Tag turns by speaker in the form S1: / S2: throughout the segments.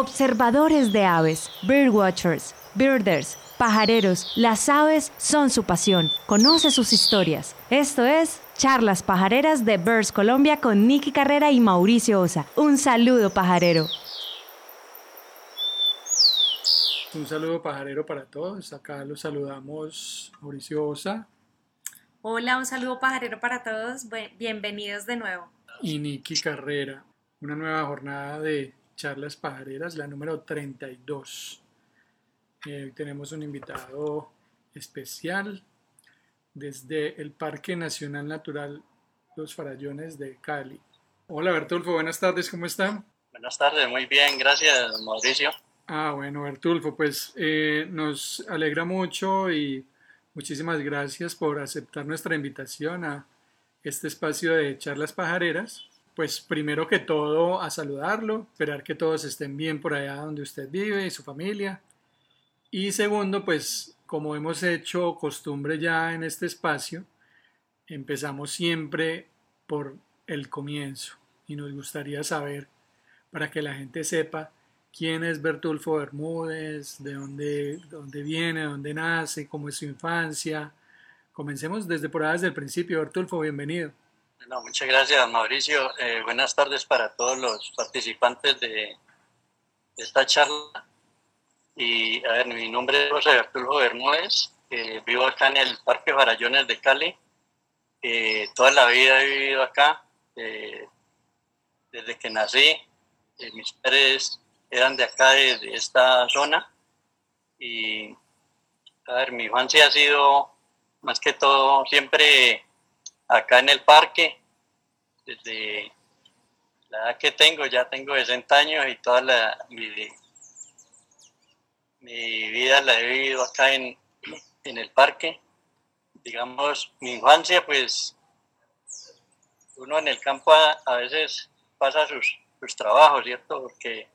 S1: Observadores de aves, birdwatchers, birders, pajareros, las aves son su pasión. Conoce sus historias. Esto es Charlas Pajareras de Birds Colombia con Nicky Carrera y Mauricio Osa. Un saludo pajarero.
S2: Un saludo pajarero para todos. Acá los saludamos Mauricio Osa
S3: Hola, un saludo pajarero para todos. Bienvenidos de nuevo.
S2: y Nicky Carrera. Una nueva jornada de charlas pajareras, la número 32. Eh, hoy tenemos un invitado especial desde el Parque Nacional Natural Los Farallones de Cali. Hola Bertulfo, buenas tardes, ¿cómo está?
S4: Buenas tardes, muy bien, gracias Mauricio.
S2: Ah, bueno, Bertulfo, pues eh, nos alegra mucho y muchísimas gracias por aceptar nuestra invitación a este espacio de charlas pajareras. Pues primero que todo a saludarlo, esperar que todos estén bien por allá donde usted vive y su familia. Y segundo, pues como hemos hecho costumbre ya en este espacio, empezamos siempre por el comienzo y nos gustaría saber, para que la gente sepa, quién es Bertulfo Bermúdez, de dónde, dónde viene, dónde nace, cómo es su infancia. Comencemos desde por allá, desde el principio. Bertulfo, bienvenido.
S4: Bueno, muchas gracias, Mauricio. Eh, buenas tardes para todos los participantes de esta charla. Y a ver, mi nombre es José Bertulfo Bermúdez. Eh, vivo acá en el Parque Farallones de Cali. Eh, toda la vida he vivido acá. desde que nací, mis padres eran de acá, de, esta zona. Y, a ver, mi infancia ha sido más que todo siempre acá en el parque, desde la edad que tengo, ya tengo 60 años y toda la, mi, mi vida la he vivido acá en, en el parque. Digamos, mi infancia, pues uno en el campo a, veces pasa sus, sus trabajos, ¿cierto? Porque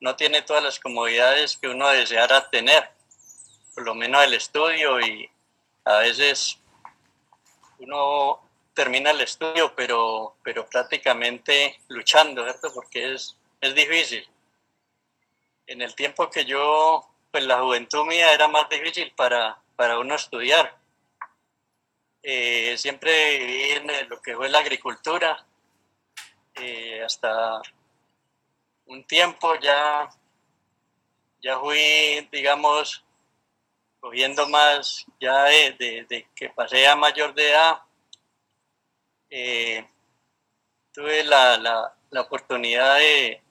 S4: no tiene todas las comodidades que uno deseara tener, por lo menos el estudio y a veces uno termina el estudio, pero, pero prácticamente luchando, ¿cierto? Porque es, es difícil. En el tiempo que yo, pues la juventud mía era más difícil para, para uno estudiar. Eh, siempre viví en lo que fue la agricultura, eh, hasta un tiempo ya, ya fui, digamos, cogiendo más, ya de, que pasé a mayor de edad, eh, tuve la, oportunidad de,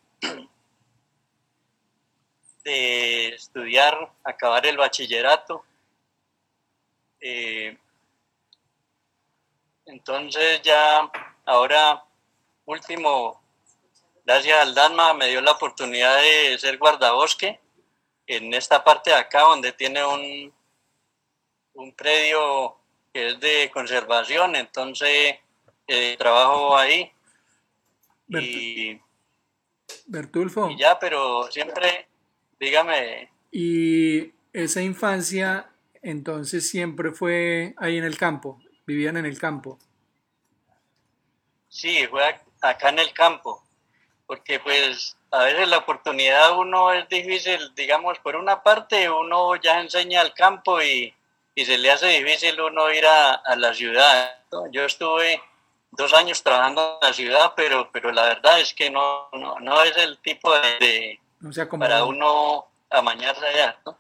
S4: de estudiar, acabar el bachillerato. Eh, entonces ya ahora último gracias al DANMA me dio la oportunidad de ser guardabosque en esta parte de acá donde tiene un, un predio que es de conservación, entonces eh, trabajo ahí. y,
S2: Bertulfo.
S4: Y ya, pero siempre, dígame.
S2: ¿Y esa infancia entonces siempre fue ahí en el campo? ¿Vivían en el campo?
S4: Sí, fue acá en el campo porque pues a veces la oportunidad uno es difícil, digamos, por una parte uno ya enseña al campo y, se le hace difícil uno ir a, la ciudad. Yo estuve dos años trabajando en la ciudad, pero, pero la verdad es que no, no, es el tipo de, para uno amañarse allá. ¿no?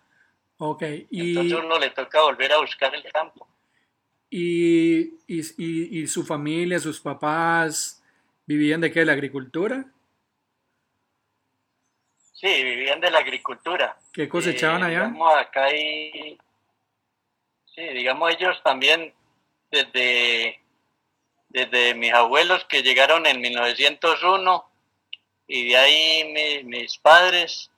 S2: Okay.
S4: Y, Entonces uno le toca volver a buscar el campo.
S2: ¿Y, y, y su familia, sus papás, vivían de qué? ¿De la agricultura?
S4: Sí, vivían de la agricultura.
S2: ¿Qué cosechaban allá?
S4: Eh, digamos, acá hay, sí, digamos ellos también desde, desde mis abuelos que llegaron en 1901 y de ahí mis padres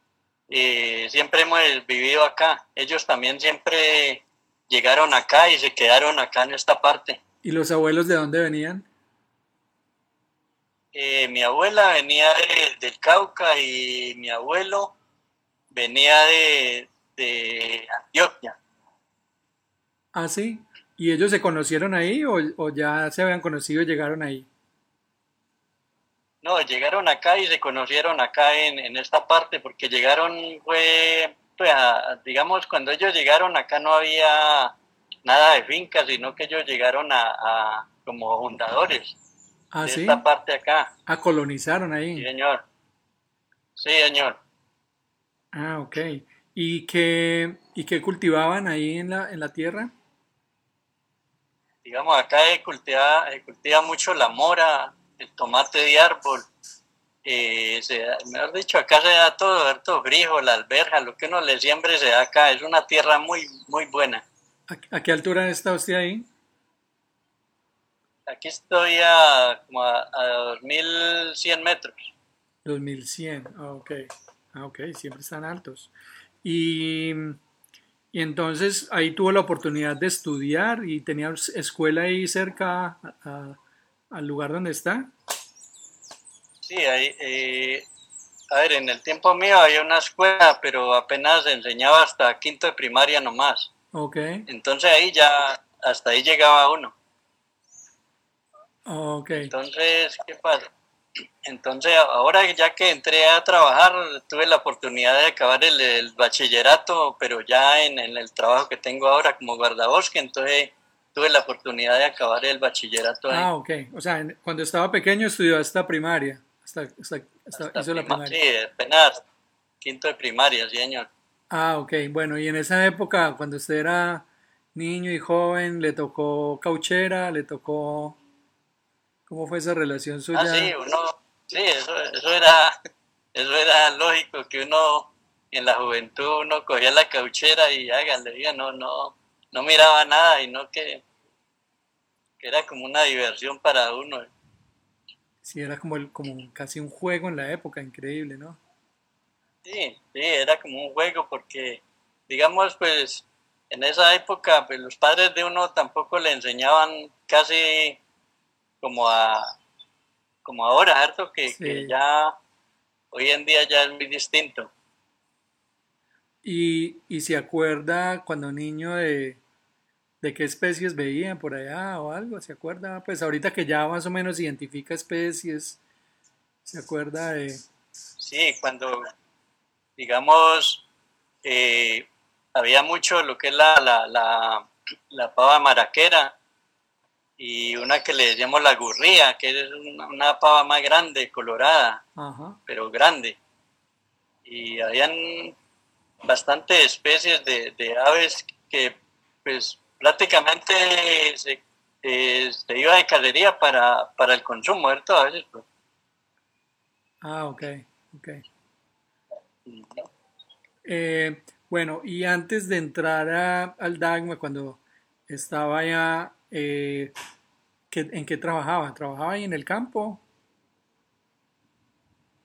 S4: eh, siempre hemos vivido acá. Ellos también siempre llegaron acá y se quedaron acá en esta parte.
S2: ¿Y los abuelos de dónde venían?
S4: Eh, mi abuela venía del Cauca y mi abuelo venía de, Antioquia.
S2: Ah, sí. ¿Y ellos se conocieron ahí o, ya se habían conocido y llegaron ahí?
S4: No, llegaron acá y se conocieron acá en, en esta parte, porque llegaron, fue, pues, a- digamos, cuando ellos llegaron acá no había nada de fincas, sino que ellos llegaron a, a como fundadores
S2: Ah,
S4: de
S2: sí.
S4: esta parte acá.
S2: Ah, colonizaron
S4: Sí,
S2: ahí.
S4: señor. Sí, señor.
S2: Ah, ok. ¿Y qué, y qué cultivaban ahí en la, en la tierra?
S4: Digamos, acá se cultiva, se cultiva mucho la mora, el tomate de árbol. eh, se mejor dicho, acá se da todo, harto frijol, la alberja, lo que uno le siembre se da acá. Es una tierra muy, muy buena.
S2: ¿A, a qué altura está usted ahí?
S4: Aquí estoy a como a, a 2100 metros.
S2: 2100. Ah, ok. Ah, ok, siempre están altos. Y, y entonces ahí tuvo la oportunidad de estudiar y tenía escuela ahí cerca a- a- al lugar donde está.
S4: Sí, ahí, eh, a ver, en el tiempo mío había una escuela, pero apenas enseñaba hasta quinto de primaria nomás.
S2: Ok,
S4: Entonces ahí ya, hasta ahí llegaba uno.
S2: ok.
S4: Entonces, ¿qué pasa? Entonces, ahora ya que entré a trabajar, tuve la oportunidad de acabar el, el bachillerato, pero ya en, en el trabajo que tengo ahora como guardabosque, entonces tuve la oportunidad de acabar el bachillerato ahí.
S2: Ah, ok. O sea, en- cuando estaba pequeño estudió hasta primaria. Hasta, hasta- hasta
S4: Hasta
S2: hizo la
S4: prima-
S2: primaria.
S4: Sí, apenas quinto de primaria, sí, señor.
S2: Ah, ok. Bueno, y en esa época, cuando usted era niño y joven, ¿le tocó cauchera? ¿Le tocó... ¿Cómo fue esa relación suya?
S4: Ah, sí, uno, sí, eso, eso era, eso era lógico que uno en la juventud uno cogía la cauchera y hágale, ya no, no, no miraba nada y no que, que era como una diversión para uno.
S2: Sí, era como, el, como casi un juego en la época, increíble, ¿no?
S4: Sí, sí, era como un juego porque, digamos, pues en esa época, pues los padres de uno tampoco le enseñaban casi como a, como ahora, ¿cierto? Que,
S2: Sí.
S4: que ya, hoy en día ya es muy distinto.
S2: Y, y se acuerda cuando niño de, de qué especies veía por allá o algo, ¿se acuerda? Pues ahorita que ya más o menos identifica especies, ¿se acuerda de...
S4: Sí, cuando, digamos, eh, había mucho lo que es la, la, la, la pava maraquera y una que le decíamos la gurría, que es una, una pava más grande, colorada,
S2: Ajá.
S4: pero grande. Y habían bastantes especies de, de aves que pues prácticamente se, eh, se iba de cacería para, para el consumo, ¿cierto? A veces, pues,
S2: Ah, ok, ok. Eh, bueno, y antes de entrar a- al Dagma, cuando estaba allá, eh, ¿qué- ¿en qué trabajaba? ¿Trabajaba ahí en el campo?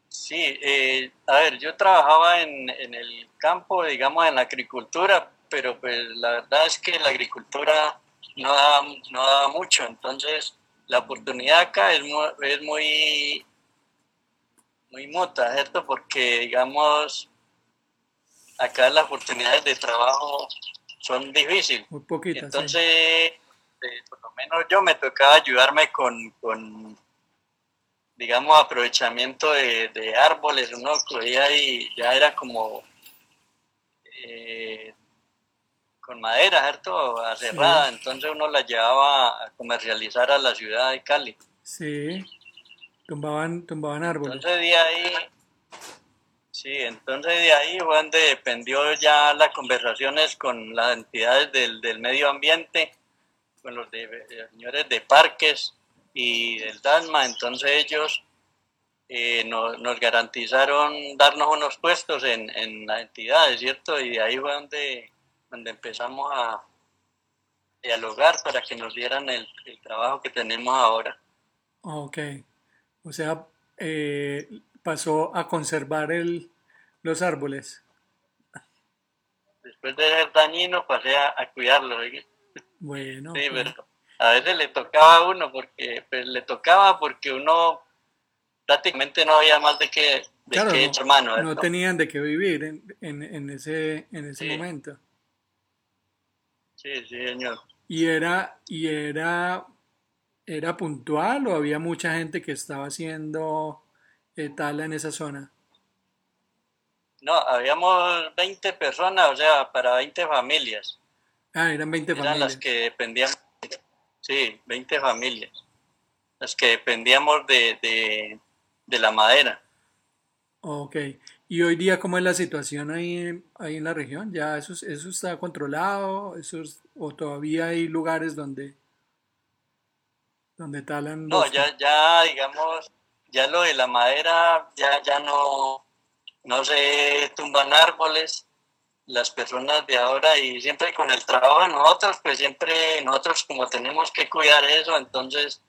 S4: Sí, eh, a ver, yo trabajaba en, en el campo, digamos, en la agricultura, pero pues la verdad es que la agricultura no da, no da mucho, entonces la oportunidad acá es muy, es muy, muy muta, ¿cierto? Porque, digamos, acá las oportunidades de trabajo son difíciles.
S2: Muy poquitas. sí.
S4: Eh, por lo menos yo me tocaba ayudarme con, con digamos, aprovechamiento de, de árboles. Uno cogía y ya era como eh, con madera, ¿cierto? Aserrada. Entonces uno la llevaba a comercializar a la ciudad de Cali.
S2: Sí, tumbaban, tumbaban árboles.
S4: Entonces de ahí, sí, entonces de ahí fue donde dependió ya las conversaciones con las entidades del, del medio ambiente, con los de, de señores de parques y del DASMA, entonces ellos eh, nos, nos garantizaron darnos unos puestos en, en las entidades, ¿cierto? Y de ahí fue donde, donde empezamos a dialogar para que nos dieran el, el trabajo que tenemos ahora.
S2: Ok. O sea, eh, pasó a conservar el, los árboles.
S4: Después de ser dañino pasé a, a cuidarlo. ¿oye?
S2: Bueno,
S4: Sí, pero a veces le tocaba a uno porque pues, le tocaba porque uno prácticamente no había más de qué de
S2: claro,
S4: qué
S2: no,
S4: echar mano.
S2: no tenían de qué vivir en, en, en ese, en ese
S4: Sí.
S2: momento.
S4: Sí, sí, señor.
S2: Y era, y era, era puntual o había mucha gente que estaba haciendo eh, tala en esa zona?
S4: No, habíamos 20 personas, o sea, para 20 familias.
S2: Ah, eran 20
S4: Eran
S2: familias.
S4: las que dependían, sí, 20 familias. Las que dependíamos de, de, de la madera.
S2: Ok. ¿Y hoy día cómo es la situación ahí, en- ahí en la región? ¿Ya eso, es- eso está controlado? ¿Eso es- ¿O todavía hay lugares donde, donde talan
S4: No, ya, ya, digamos, ya lo de la madera, ya, ya no, no se tumban árboles, las personas de ahora y siempre con el trabajo de nosotros, pues siempre nosotros como tenemos que cuidar eso, entonces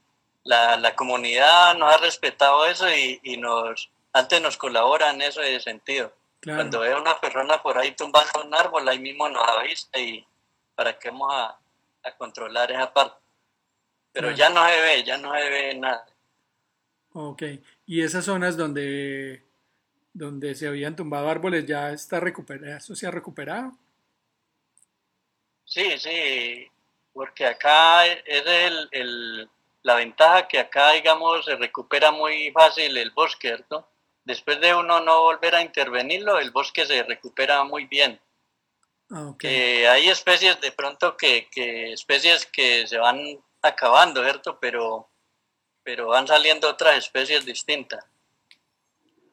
S4: la, la comunidad nos ha respetado eso y, y nos, antes nos colabora en ese sentido.
S2: Claro.
S4: Cuando ve una persona por ahí tumbando un árbol, ahí mismo nos avisa y para que vamos a, a controlar esa parte. Pero
S2: Claro.
S4: ya no se ve, ya no se ve nada.
S2: Ok. ¿Y esas zonas donde, donde se habían tumbado árboles ya está recuperado? ¿Eso se ha recuperado?
S4: Sí, sí, porque acá es el, el- la ventaja que acá, digamos, se recupera muy fácil el bosque, ¿cierto? Después de uno no volver a intervenirlo, el bosque se recupera muy bien.
S2: Ah, ok.
S4: Eh, hay especies de pronto que, que especies que se van acabando, ¿cierto? Pero, pero van saliendo otras especies distintas.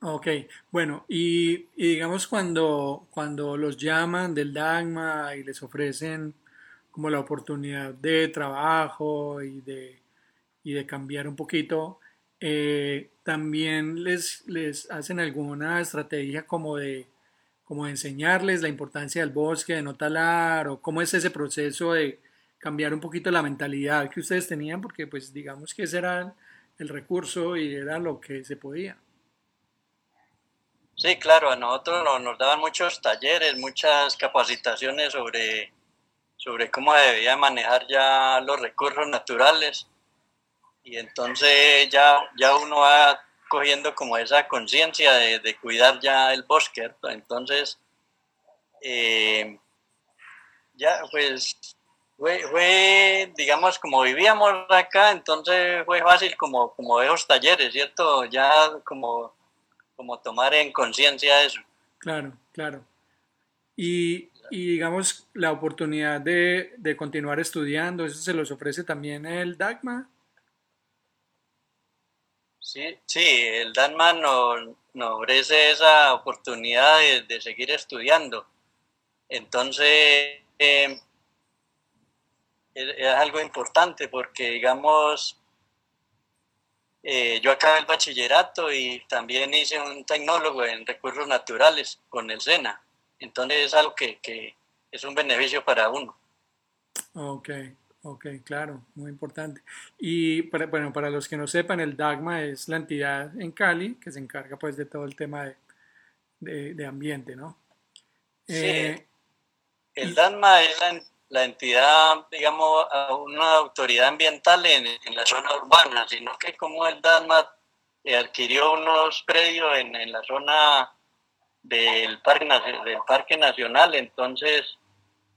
S2: Ok, bueno, y, y digamos cuando, cuando los llaman del Dagma y les ofrecen como la oportunidad de trabajo y de, y de cambiar un poquito, eh, también les, les hacen alguna estrategia como de, como de enseñarles la importancia del bosque, de no talar, o cómo es ese proceso de cambiar un poquito la mentalidad que ustedes tenían, porque pues digamos que ese era el recurso y era lo que se podía.
S4: Sí, claro, a nosotros nos, daban muchos talleres, muchas capacitaciones sobre, sobre cómo debía manejar ya los recursos naturales. Y entonces ya, ya uno va cogiendo como esa conciencia de, cuidar ya el bosque. Entonces, eh, ya pues fue, fue, digamos, como vivíamos acá, entonces fue fácil como, como esos talleres, ¿cierto? Ya como como tomar en conciencia eso.
S2: Claro, claro. Y, y digamos, la oportunidad de, de continuar estudiando, ¿eso se los ofrece también el DAGMA?
S4: Sí, sí, el DANMA nos, nos ofrece esa oportunidad de, de seguir estudiando. Entonces, eh, es, es algo importante porque, digamos, eh, yo acabé el bachillerato y también hice un tecnólogo en recursos naturales con el SENA. Entonces es algo que, que es un beneficio para uno.
S2: Ok, ok, claro, muy importante. Y para, bueno, para los que no sepan, el DAGMA es la entidad en Cali que se encarga pues de todo el tema de, de, de ambiente, ¿no?
S4: Sí.
S2: Eh,
S4: El DANMA es la, la entidad, digamos, a una autoridad ambiental en, en, la zona urbana, sino que como el DANMA eh, adquirió unos predios en, en la zona del Parque, del parque Nacional, entonces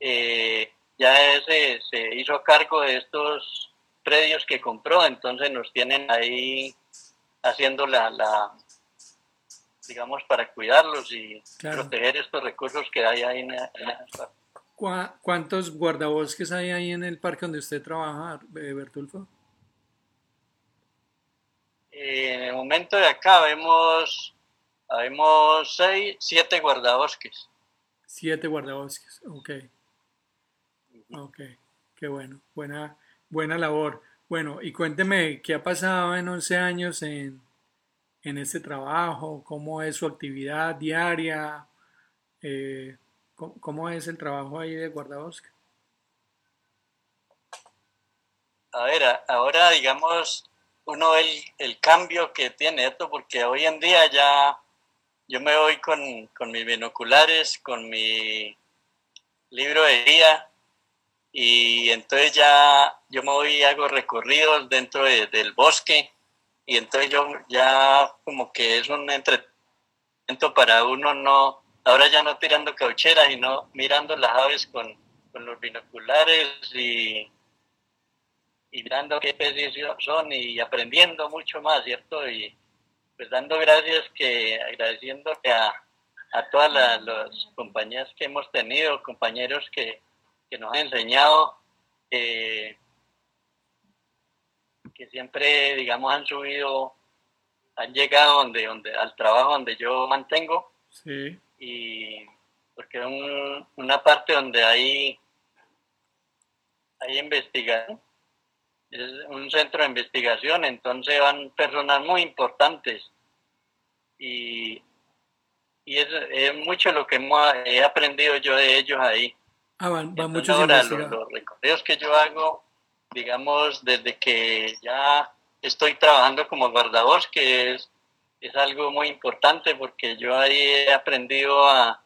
S4: eh, ya se, se hizo cargo de estos predios que compró, entonces nos tienen ahí haciendo la, la digamos, para cuidarlos y
S2: Claro.
S4: proteger estos recursos que hay ahí en, en esas partes.
S2: ¿cuá- ¿Cuántos guardabosques hay ahí en el parque donde usted trabaja, eh, Bertulfo?
S4: Eh, en el momento de acá vemos, vemos seis, siete guardabosques.
S2: Siete guardabosques, ok. Ok, qué bueno, buena, buena labor. Bueno, y cuénteme qué ha pasado en 11 años en, en este trabajo, cómo es su actividad diaria, eh, cómo, es el trabajo ahí de guardabosque.
S4: A ver, ahora digamos, uno ve el, el cambio que tiene esto, porque hoy en día ya yo me voy con, con mis binoculares, con mi libro de guía, y entonces ya yo me voy y hago recorridos dentro de- del bosque, y entonces yo ya como que es un entretenimiento para uno no, ahora ya no tirando caucheras, sino mirando las aves con, con los binoculares y y mirando qué especies son y aprendiendo mucho más, ¿cierto? Y, pues dando gracias que agradeciéndole a, a todas las, compañías que hemos tenido, compañeros que, nos han enseñado, que siempre, digamos, han subido, han llegado donde, donde, al trabajo donde yo mantengo.
S2: Sí.
S4: Y porque es una parte donde hay, hay investigación, es un centro de investigación, entonces van personas muy importantes. Y y es, mucho lo que he aprendido yo de ellos ahí.
S2: Ah, van, van muchos
S4: ahora los, los, recorridos que yo hago, digamos, desde que ya estoy trabajando como guardabosque, es, es algo muy importante porque yo ahí he aprendido a,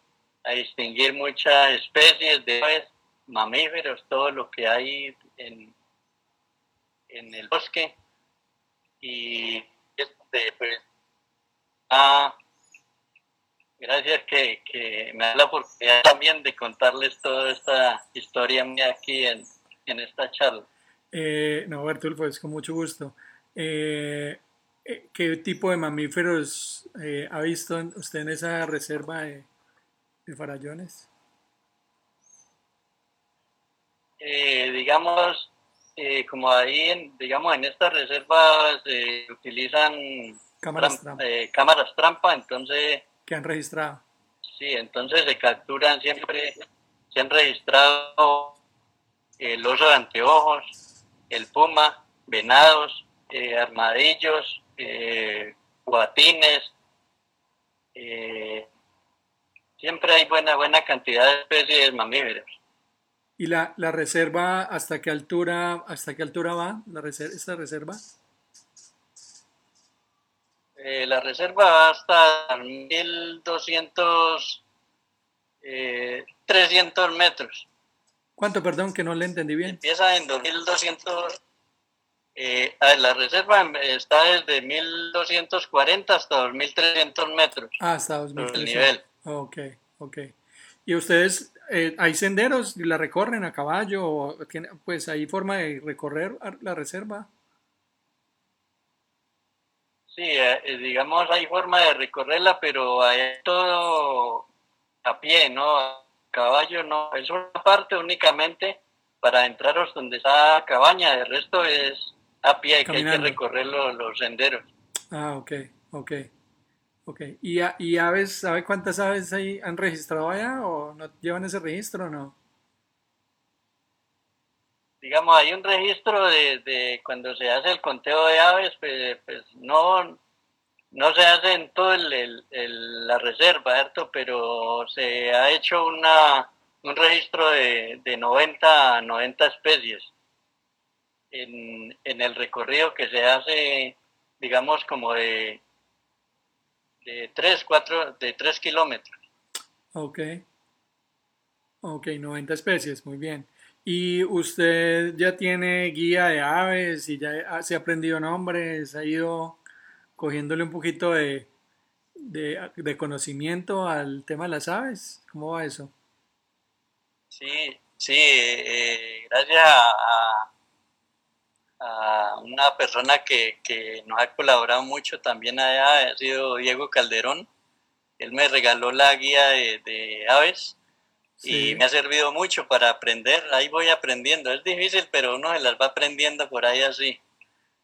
S4: distinguir muchas especies de aves, mamíferos, todo lo que hay en, en el bosque. Y este, pues, a Gracias que, que, me da la oportunidad también de contarles toda esta historia mía aquí en, en esta charla.
S2: Eh, no, Bertulfo, es con mucho gusto. Eh, ¿Qué tipo de mamíferos eh, ha visto usted en esa reserva de, de farallones?
S4: digamos, como ahí, en, digamos, en estas reservas se utilizan
S2: cámaras,
S4: cámaras trampa, entonces
S2: que han registrado.
S4: Sí, entonces se capturan siempre, se han registrado el oso de anteojos, el puma, venados, eh, armadillos, eh, guatines. Eh, siempre hay buena, buena cantidad de especies de mamíferos.
S2: ¿Y la, la reserva hasta qué altura, hasta qué altura va la reserva, esta reserva?
S4: Eh, la reserva va hasta 1200, eh, 300 metros.
S2: ¿Cuánto, perdón, que no le entendí bien?
S4: Empieza en 2200. Eh, la reserva está desde 1240 hasta 2300 metros.
S2: Ah, hasta 2300.
S4: El nivel.
S2: Ok, ok. ¿Y ustedes, eh, hay senderos la recorren a caballo? Pues hay forma de recorrer la reserva.
S4: Sí, eh, eh, digamos, hay forma de recorrerla, pero hay todo a pie, ¿no? A caballo no. Es una parte únicamente para entraros donde está la cabaña, el resto es a pie, que hay que recorrer los, senderos.
S2: Ah, ok, ok. Ok, ¿Y, ¿y aves, sabe cuántas aves ahí han registrado allá o no llevan ese registro o no?
S4: digamos, hay un registro de, de, cuando se hace el conteo de aves, pues, pues no, no se hace en toda el, la reserva, ¿cierto? Pero se ha hecho una, un registro de, de 90, 90 especies en, en el recorrido que se hace, digamos, como de, de 3, 4, de 3 kilómetros.
S2: Ok. Ok, 90 especies, muy bien. ¿Y usted ya tiene guía de aves y ya se ha aprendido nombres? ¿Ha ido cogiéndole un poquito de, de, conocimiento al tema de las aves? ¿Cómo va eso?
S4: Sí, sí, eh, gracias a, a, una persona que, que, nos ha colaborado mucho también allá, ha sido Diego Calderón. Él me regaló la guía de, de aves y me ha servido mucho para aprender. Ahí voy aprendiendo. Es difícil, pero uno se las va aprendiendo por ahí así.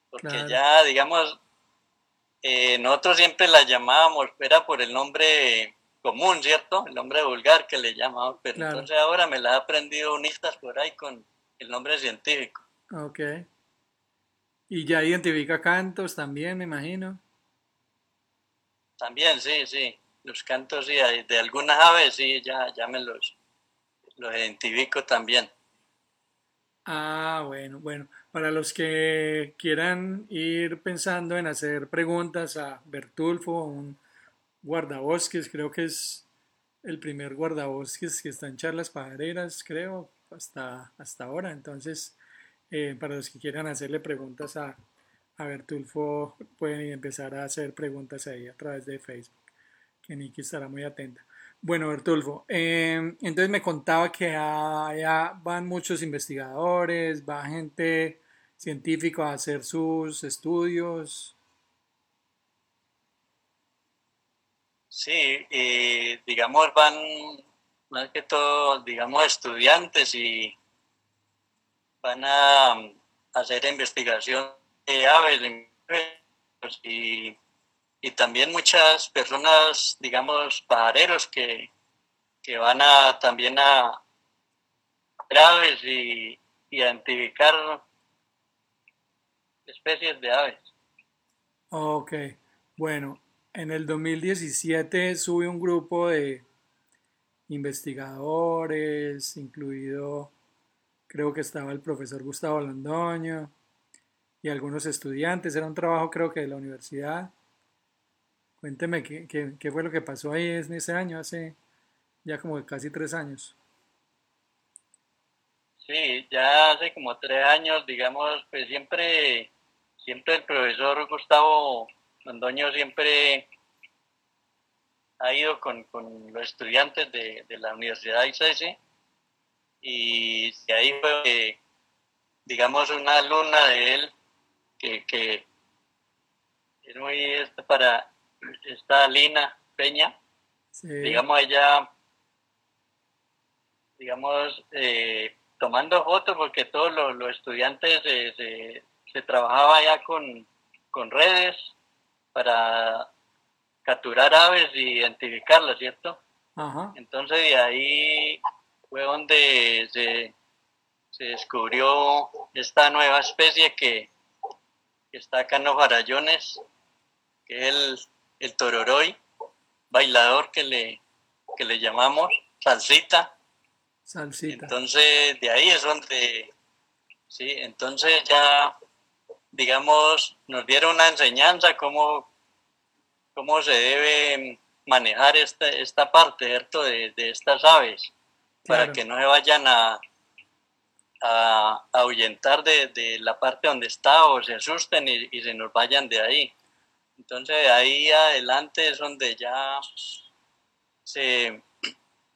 S4: Porque ya, digamos, eh, nosotros siempre la llamábamos, era por el nombre común, ¿cierto? El nombre vulgar que le llamamos, pero entonces ahora me la he aprendido unistas por ahí con el nombre científico.
S2: Ok. Y ya identifica cantos también, me imagino.
S4: También, sí, sí. Los cantos, sí, de algunas aves, sí, ya, ya me los, los identifico también.
S2: Ah, bueno, bueno. Para los que quieran ir pensando en hacer preguntas a Bertulfo, un guardabosques, creo que es el primer guardabosques que está en charlas pajareras, creo, hasta, hasta ahora. Entonces, eh, para los que quieran hacerle preguntas a, a Bertulfo, pueden empezar a hacer preguntas ahí a través de Facebook, que Niki estará muy atenta. Bueno, Bertulfo, em, entonces me contaba que van muchos investigadores, va gente científica a hacer sus estudios.
S4: Sí, y digamos van más que todo, digamos, estudiantes y van a hacer investigación de aves y, y también muchas personas, digamos, pajareros que, que van a también a aves y identificar especies de aves.
S2: Ok, bueno, en el 2017 sube un grupo de investigadores, incluido creo que estaba el profesor Gustavo Londoño y algunos estudiantes. Era un trabajo creo que de la universidad. Cuénteme qué, qué, fue lo que pasó ahí en ese año, hace ya como casi tres años.
S4: Sí, ya hace como tres años, digamos, pues siempre, siempre el profesor Gustavo Londoño siempre ha ido con, los estudiantes de, la Universidad de y de ahí fue, digamos, una alumna de él que, es muy este, para esta Lina Peña, digamos, ella, digamos, eh, tomando fotos porque todos los, estudiantes se, se, trabajaba ya con, con redes para capturar aves y identificarlas, ¿cierto? Entonces de ahí fue donde se, descubrió esta nueva especie que, está acá en los farallones, que es el, el tororoy, bailador que le, que le llamamos, salsita.
S2: Salsita.
S4: Entonces de ahí es donde, sí, entonces ya, digamos, nos dieron una enseñanza cómo cómo se debe manejar esta, esta parte, ¿cierto? De, estas aves, para que no se vayan a, a, ahuyentar de, la parte donde está o se asusten y, se nos vayan de ahí. Entonces, de ahí adelante es donde ya se,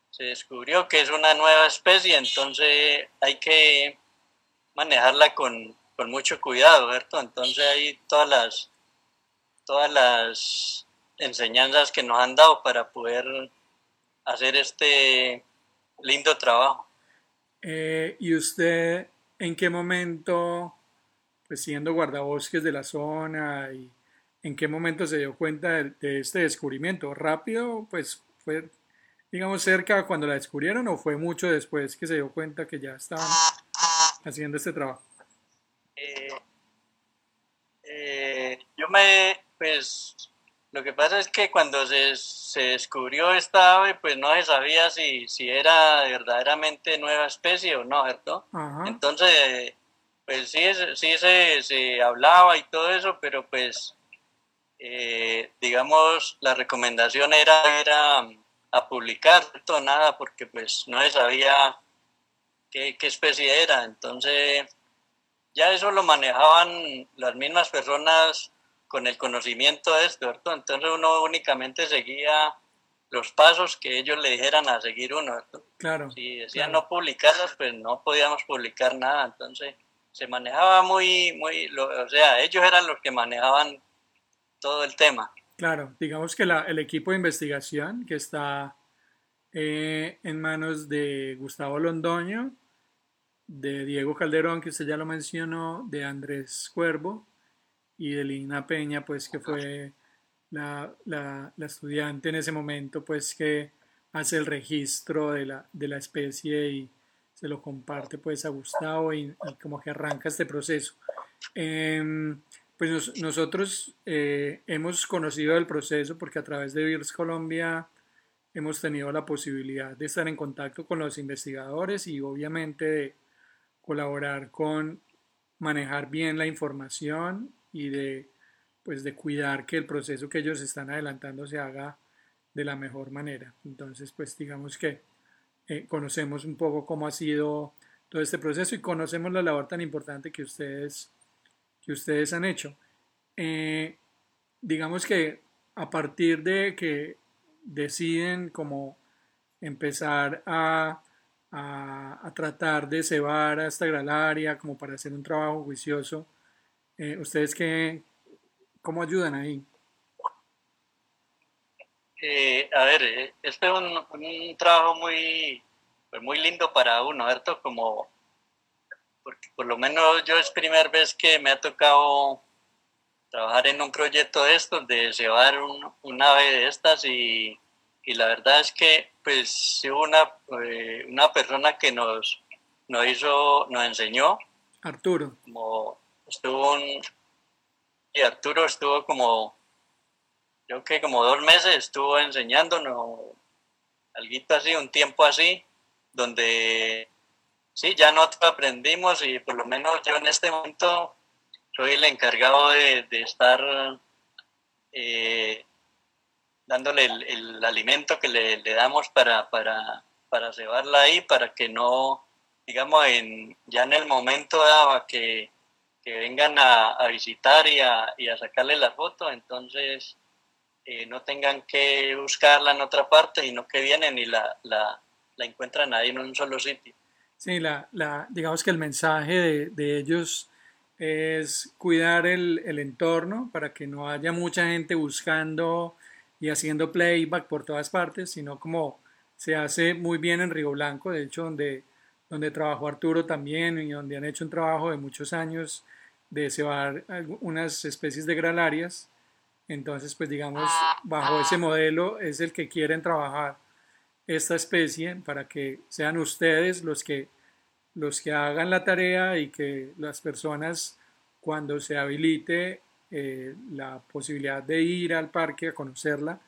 S4: se descubrió que es una nueva especie, entonces hay que manejarla con, con mucho cuidado, ¿cierto? Entonces hay todas las, todas las enseñanzas que nos han dado para poder hacer este lindo trabajo.
S2: Eh, ¿Y usted en qué momento, pues siendo guardabosques de la zona, y en qué momento se dio cuenta de, este descubrimiento? ¿Rápido? Pues fue, digamos, cerca cuando la descubrieron o fue mucho después que se dio cuenta que ya estaban haciendo este trabajo?
S4: Eh, eh, yo me, pues, lo que pasa es que cuando se, se, descubrió esta ave, pues no se sabía si, si era verdaderamente nueva especie o no, ¿cierto? Entonces, pues sí, sí se, se, hablaba y todo eso, pero pues, eh, digamos, la recomendación era, era a publicar, ¿cierto? Nada, porque pues no se sabía qué, qué especie era. Entonces, ya eso lo manejaban las mismas personas con el conocimiento de esto. Entonces uno únicamente seguía los pasos que ellos le dijeran a seguir uno.
S2: Claro.
S4: Si decían no publicarlas, pues no podíamos publicar nada, entonces se manejaba muy, muy, o sea, ellos eran los que manejaban todo el tema.
S2: Claro, digamos que la, el equipo de investigación que está eh, en manos de Gustavo Londoño, de Diego Calderón, que usted ya lo mencionó, de Andrés Cuervo, y de Lina Peña, pues que fue la, la, estudiante en ese momento, pues que hace el registro de la, de la especie y se lo comparte pues a Gustavo y, como que arranca este proceso. Em, pues nosotros eh, hemos conocido el proceso porque a través de VIRS Colombia hemos tenido la posibilidad de estar en contacto con los investigadores y obviamente de colaborar con manejar bien la información y de, pues, de cuidar que el proceso que ellos están adelantando se haga de la mejor manera. Entonces, pues digamos que eh, conocemos un poco cómo ha sido todo este proceso y conocemos la labor tan importante que ustedes, que ustedes han hecho. Eh, digamos que a partir de que deciden como empezar a, a, a tratar de cebar a esta gralaria como para hacer un trabajo juicioso, eh, ¿Ustedes qué, cómo ayudan ahí?
S4: Eh, a ver, eh, este es un, trabajo muy, pues muy lindo para uno, ¿cierto? Como, porque por lo menos yo es primera vez que me ha tocado trabajar en un proyecto de estos, de llevar un, un ave de estas y, y, la verdad es que pues hubo una, eh, una persona que nos, nos hizo, nos enseñó.
S2: Arturo.
S4: Como estuvo un, y Arturo estuvo como creo que como dos meses estuvo enseñándonos algo así, un tiempo así, donde sí, ya nosotros aprendimos y por lo menos yo en este momento soy el encargado de, estar eh, dándole el, alimento que le, damos para, para, para cebarla ahí, para que no, digamos, en, ya en el momento daba que, vengan a, visitar y a, y a sacarle la foto, entonces no tengan que buscarla en otra parte, sino que vienen y la, la, la encuentran ahí en un solo sitio.
S2: Sí, la, la, digamos que el mensaje de, de ellos es cuidar el, el, entorno para que no haya mucha gente buscando y haciendo playback por todas partes, sino como se hace muy bien en Río Blanco, de hecho donde, donde trabajó Arturo también y donde han hecho un trabajo de muchos años de cebar unas especies de gralarias entonces, pues digamos, bajo ese modelo es el que quieren trabajar esta especie para que sean ustedes los que, los que hagan la tarea y que las personas cuando se habilite eh, la posibilidad de ir al parque a conocerla,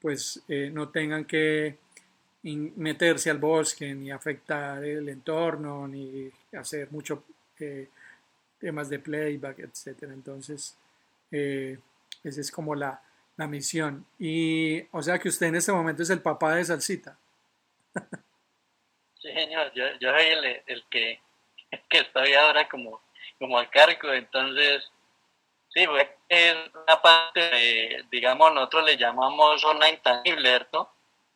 S2: pues eh, no tengan que meterse al bosque ni afectar el entorno ni hacer mucho eh, temas de playback, etc. Entonces, esa es como la, misión. Y, o sea que usted en este momento es el papá de Salsita.
S4: Sí, señor, yo, soy el, que, que estoy ahora como, como al cargo, entonces, sí, es una parte, digamos, nosotros le llamamos zona intangible, ¿cierto?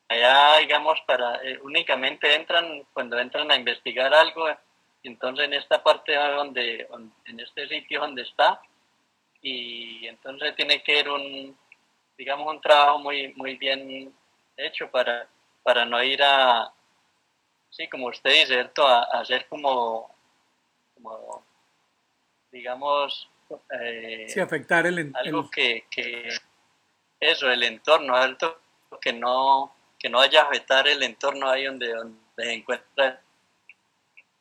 S4: Allá, digamos, para, eh, únicamente entran cuando entran a investigar algo, entonces en esta parte donde en este sitio donde está, y entonces tiene que ir un, digamos, un trabajo muy, muy bien hecho para, para no ir a, sí, como usted dice, ¿cierto? A, hacer como, como, digamos,
S2: eh, sí, afectar el,
S4: algo Que, que, eso, el entorno, ¿cierto? Que no, que no vaya a afectar el entorno ahí donde, donde se encuentra.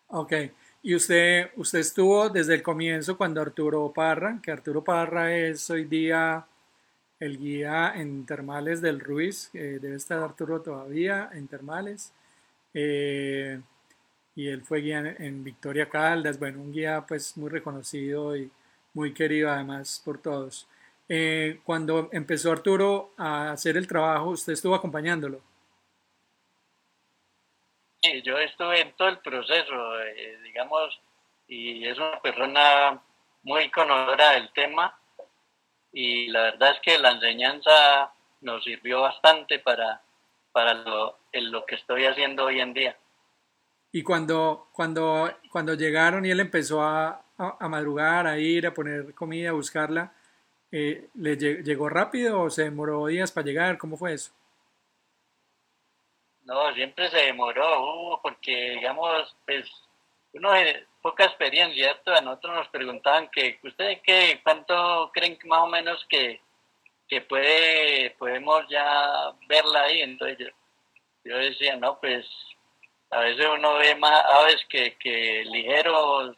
S2: Ok. Y usted, usted estuvo desde el comienzo cuando Arturo Parra, que Arturo Parra es hoy día el guía en termales del Ruiz, debe estar Arturo todavía en termales. Eh, y él fue guía en, Victoria Caldas, bueno, un guía pues muy reconocido y muy querido además por todos. Eh, cuando empezó Arturo a hacer el trabajo, usted estuvo acompañándolo
S4: yo estuve en todo el proceso, eh, digamos, y es una persona muy conocedora del tema y la verdad es que la enseñanza nos sirvió bastante para, para lo, lo que estoy haciendo hoy en día.
S2: Y cuando, cuando, cuando llegaron y él empezó a, a, madrugar, a ir, a poner comida, a buscarla, eh, ¿le llegó rápido o se demoró días para llegar? ¿Cómo fue eso?
S4: No, siempre se demoró, uh, porque digamos, pues uno de poca experiencia, ¿cierto? A nosotros nos preguntaban que, ¿ustedes qué, cuánto creen más o menos que, que puede, podemos ya verla ahí? Entonces yo, decía, no, pues a veces uno ve más aves que, que ligeros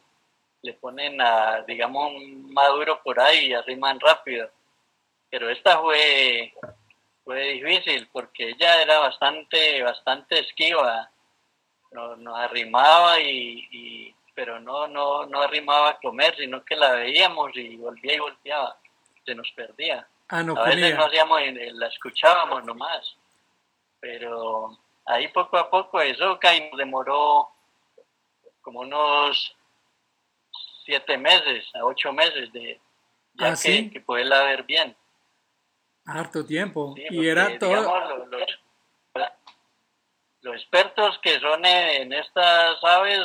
S4: le ponen a, digamos, un maduro por ahí y arriman rápido. Pero esta fue, fue difícil porque ella era bastante, bastante esquiva. Nos, arrimaba y, pero no, no, no arrimaba a comer, sino que la veíamos y volvía y volteaba. Se nos perdía.
S2: Ah, no
S4: a veces no hacíamos, la escuchábamos nomás. Pero ahí poco a poco eso nos demoró como unos siete meses a ocho meses de ya
S2: ¿Ah,
S4: que, que poderla ver bien.
S2: Harto tiempo. y era todo.
S4: los, expertos que son en, estas aves,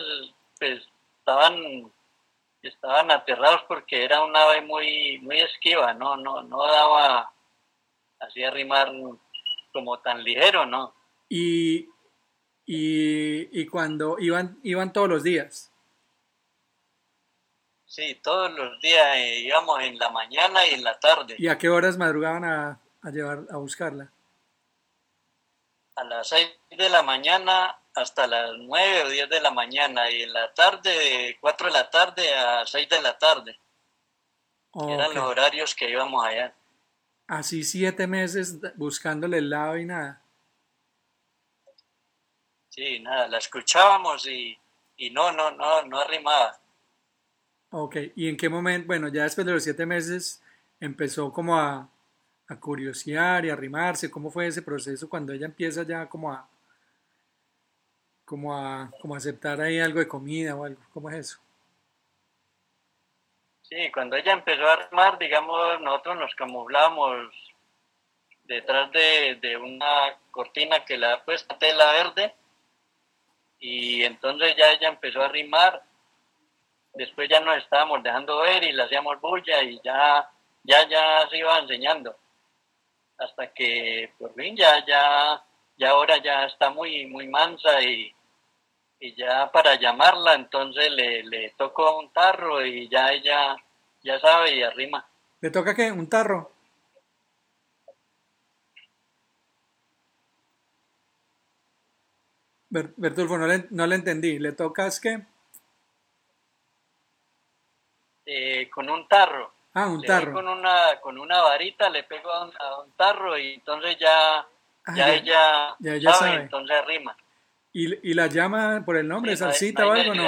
S4: pues estaban estaban aterrados porque era una ave muy muy esquiva, no no no daba así arrimar como tan ligero, ¿no?
S2: Y, y, y cuando iban, iban todos los días.
S4: Sí, todos los días eh, íbamos en la mañana y en la tarde.
S2: ¿Y a qué horas madrugaban a, a llevar a buscarla?
S4: A las 6 de la mañana hasta las 9 o 10 de la mañana y en la tarde de 4 de la tarde a 6 de la tarde. Eran los horarios que íbamos allá.
S2: Así siete meses buscándole el lado y nada.
S4: Sí, nada, la escuchábamos y, y no, no, no, no arrimaba.
S2: Ok, ¿y en qué momento? Bueno, ya después de los siete meses empezó como a, a curiosear y a arrimarse. ¿Cómo fue ese proceso cuando ella empieza ya como a, como a, como aceptar ahí algo de comida o algo? ¿Cómo es eso?
S4: Sí, cuando ella empezó a armar, digamos, nosotros nos camuflábamos detrás de, de una cortina que le ha puesto tela verde y entonces ya ella empezó a arrimar. Después ya nos estábamos dejando ver y le hacíamos bulla y ya, ya, ya se iba enseñando. Hasta que por fin ya, ya, ya ahora ya está muy, muy mansa y, y ya para llamarla entonces le, le toco un tarro y ya ella ya sabe y arrima.
S2: ¿Le toca qué? ¿Un tarro? Ber- Bertulfo, no le, no le entendí. ¿Le tocas qué?
S4: Eh, con un tarro.
S2: Ah, un
S4: Le
S2: tarro.
S4: con una, con una varita, le pego a un, a un tarro y entonces ya,
S2: Ah,
S4: ya,
S2: ya-
S4: ella
S2: ya ella
S4: sabe,
S2: sabe.
S4: entonces arrima.
S2: ¿Y, y la llama por el nombre,
S4: Sí,
S2: salsita
S4: no
S2: o algo? No.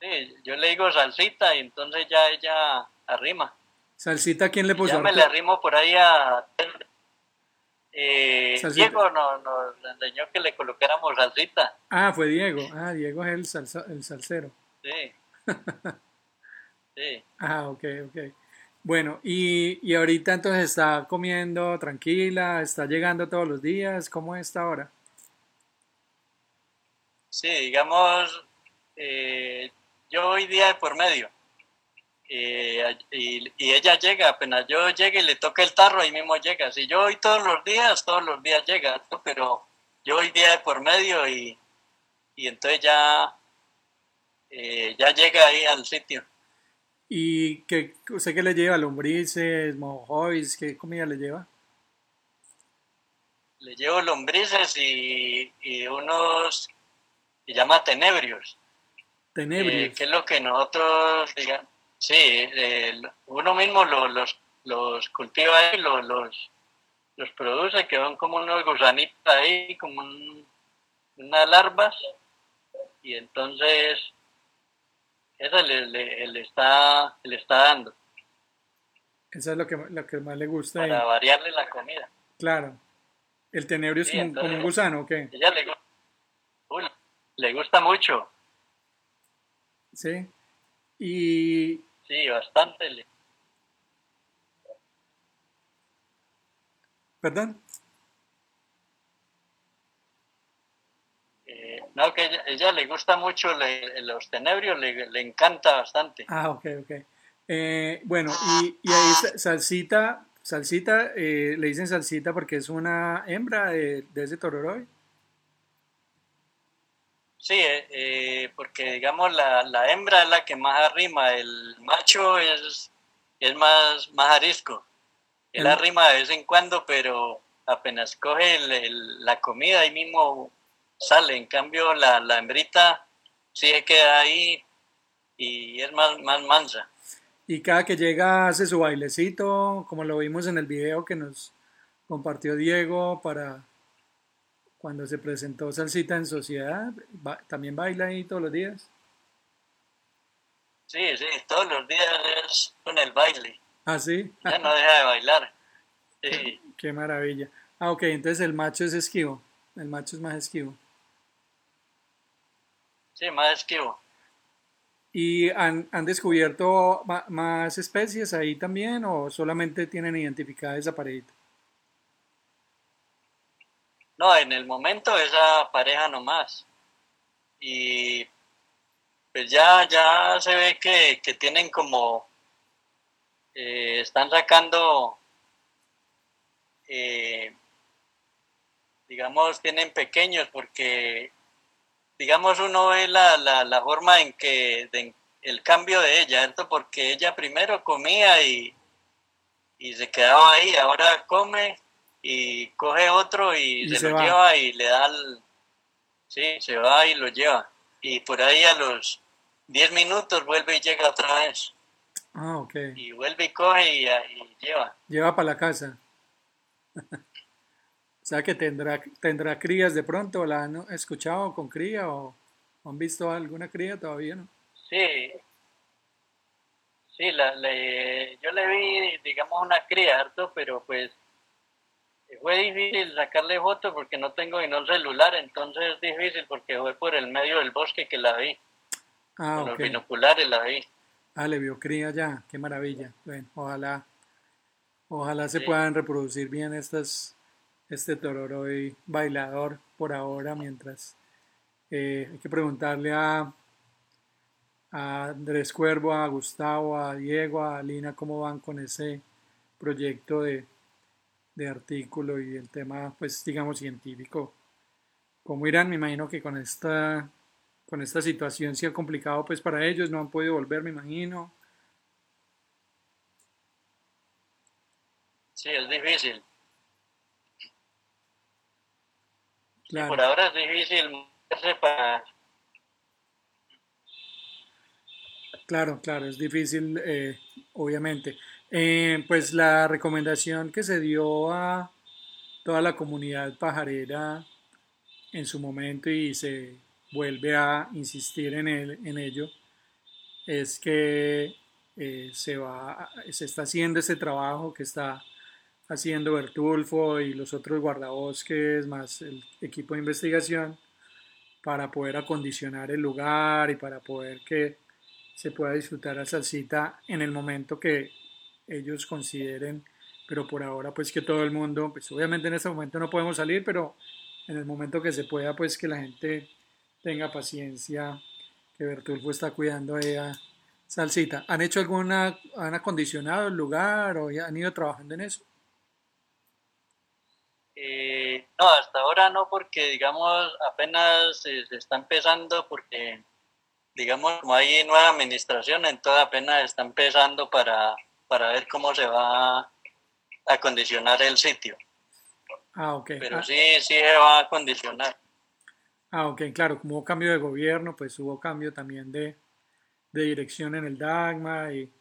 S4: Sí, yo le digo salsita y entonces ya ella arrima.
S2: ¿Salsita quién le puso?
S4: ya me le arrimo por ahí a... Eh. Diego nos, nos enseñó que le colocáramos salsita.
S2: Ah, fue Diego. Ah, Diego es el, salsa- el salsero.
S4: Sí. Sí.
S2: Ah, ok, ok. Bueno, y, y ahorita entonces está comiendo tranquila, está llegando todos los días. ¿Cómo está ahora?
S4: Sí, digamos, eh, yo hoy día de por medio. Eh, y, y ella llega, apenas yo llegue y le toca el tarro, ahí mismo llega. Si yo voy todos los días, todos los días llega, pero yo hoy día de por medio y, y entonces ya, eh, ya llega ahí al sitio.
S2: ¿Y qué, usted qué le lleva? ¿Lombrices, mojois? ¿Qué comida le lleva?
S4: Le llevo lombrices y, y unos, se llama tenebrios.
S2: Tenebrios.
S4: Eh, que es lo que nosotros, digamos, sí, eh, uno mismo lo- los, los cultiva y los, los, los produce, que son como unos gusanitos ahí, como un- unas larvas, y entonces eso le, le- le está, le está dando
S2: Eso es lo que, lo que más le gusta. ahí.
S4: para variarle la comida.
S2: Claro. ¿El tenebrio es
S4: Sí,
S2: como, como un gusano o qué?
S4: Ella le, uy, le gusta mucho,
S2: Sí. Y,
S4: sí, bastante. le-
S2: ¿perdón?
S4: Eh, no, que ella, ella le gusta mucho le- los tenebrios, le, le encanta bastante.
S2: Ah, ok, ok. Eh, bueno, y, y ahí sa- salsita, salsita, eh, le dicen salsita porque es una hembra de, de ese tororoy.
S4: Sí, eh, porque digamos la, la hembra es la que más arrima, el macho es, es más, más arisco. Él
S2: El-
S4: arrima de vez en cuando, pero apenas coge el- el- la comida ahí mismo sale. En cambio la, la hembrita sí se queda ahí y es más, más mansa.
S2: Y cada que llega hace su bailecito, como lo vimos en el video que nos compartió Diego para cuando se presentó Salsita en Sociedad. también baila ahí todos los días.
S4: Sí, sí, todos los días es con el baile.
S2: Ah, sí.
S4: Ya no deja de bailar. Sí,
S2: Qué maravilla. Ah, ok, entonces el macho es esquivo. El macho es más esquivo.
S4: Sí, más esquivo.
S2: ¿Y han, han descubierto más especies ahí también o solamente tienen identificada esa parejita?
S4: No, en el momento esa pareja nomás. Y pues ya, ya se ve que, que tienen como, eh, están sacando eh, digamos, tienen pequeños porque, digamos, uno ve la, la, forma en que, el cambio de ella, ¿cierto? Porque ella primero comía y, y se quedaba ahí, ahora come y coge otro y, se, lo lleva y le da el... Sí, se va y lo lleva. Y por ahí a los 10 minutos vuelve y llega otra vez.
S2: Ah, ok.
S4: Y vuelve y coge y, y lleva.
S2: Lleva para la casa. O sea que tendrá, tendrá crías de pronto, ¿la han escuchado con cría o han visto alguna cría todavía, no?
S4: Sí, sí, la, yo le vi, digamos, una cría, harto, pero pues fue difícil sacarle foto porque no tengo ni el celular, entonces es difícil porque fue por el medio del bosque que la vi. Ah, con los binoculares la vi.
S2: Ah, le vio cría ya, qué maravilla. Bueno, ojalá, ojalá se puedan reproducir bien estas este Tororoy bailador por ahora, mientras eh, hay que preguntarle a, a Andrés Cuervo, a Gustavo, a Diego, a Lina cómo van con ese proyecto de, de artículo y el tema, pues digamos, científico. ¿Cómo irán? Me imagino que con esta, con esta situación sí ha complicado pues para ellos, no han podido volver, me imagino.
S4: Sí, es difícil. Por ahora es difícil para...
S2: Claro, claro, es difícil, eh, obviamente. Eh, pues la recomendación que se dio a toda la comunidad pajarera en su momento y se vuelve a insistir en, el, en ello es que eh, se, va, se está haciendo ese trabajo que está haciendo Bertulfo y los otros guardabosques, más el equipo de investigación, para poder acondicionar el lugar y para poder que se pueda disfrutar la salsita en el momento que ellos consideren, pero por ahora pues que todo el mundo, pues obviamente en este momento no podemos salir, pero en el momento que se pueda pues que la gente tenga paciencia, que Bertulfo está cuidando a ella salsita. ¿Han hecho alguna, han acondicionado el lugar o han ido trabajando en eso?
S4: Eh, no, hasta ahora no, porque digamos apenas se, está empezando, porque digamos como hay nueva administración, entonces apenas está empezando para, para ver cómo se va a acondicionar el sitio.
S2: Ah, ok.
S4: Pero
S2: ah.
S4: sí, sí se va a acondicionar.
S2: Ah, ok, claro, como hubo cambio de gobierno, pues hubo cambio también de, de dirección en el DAGMA y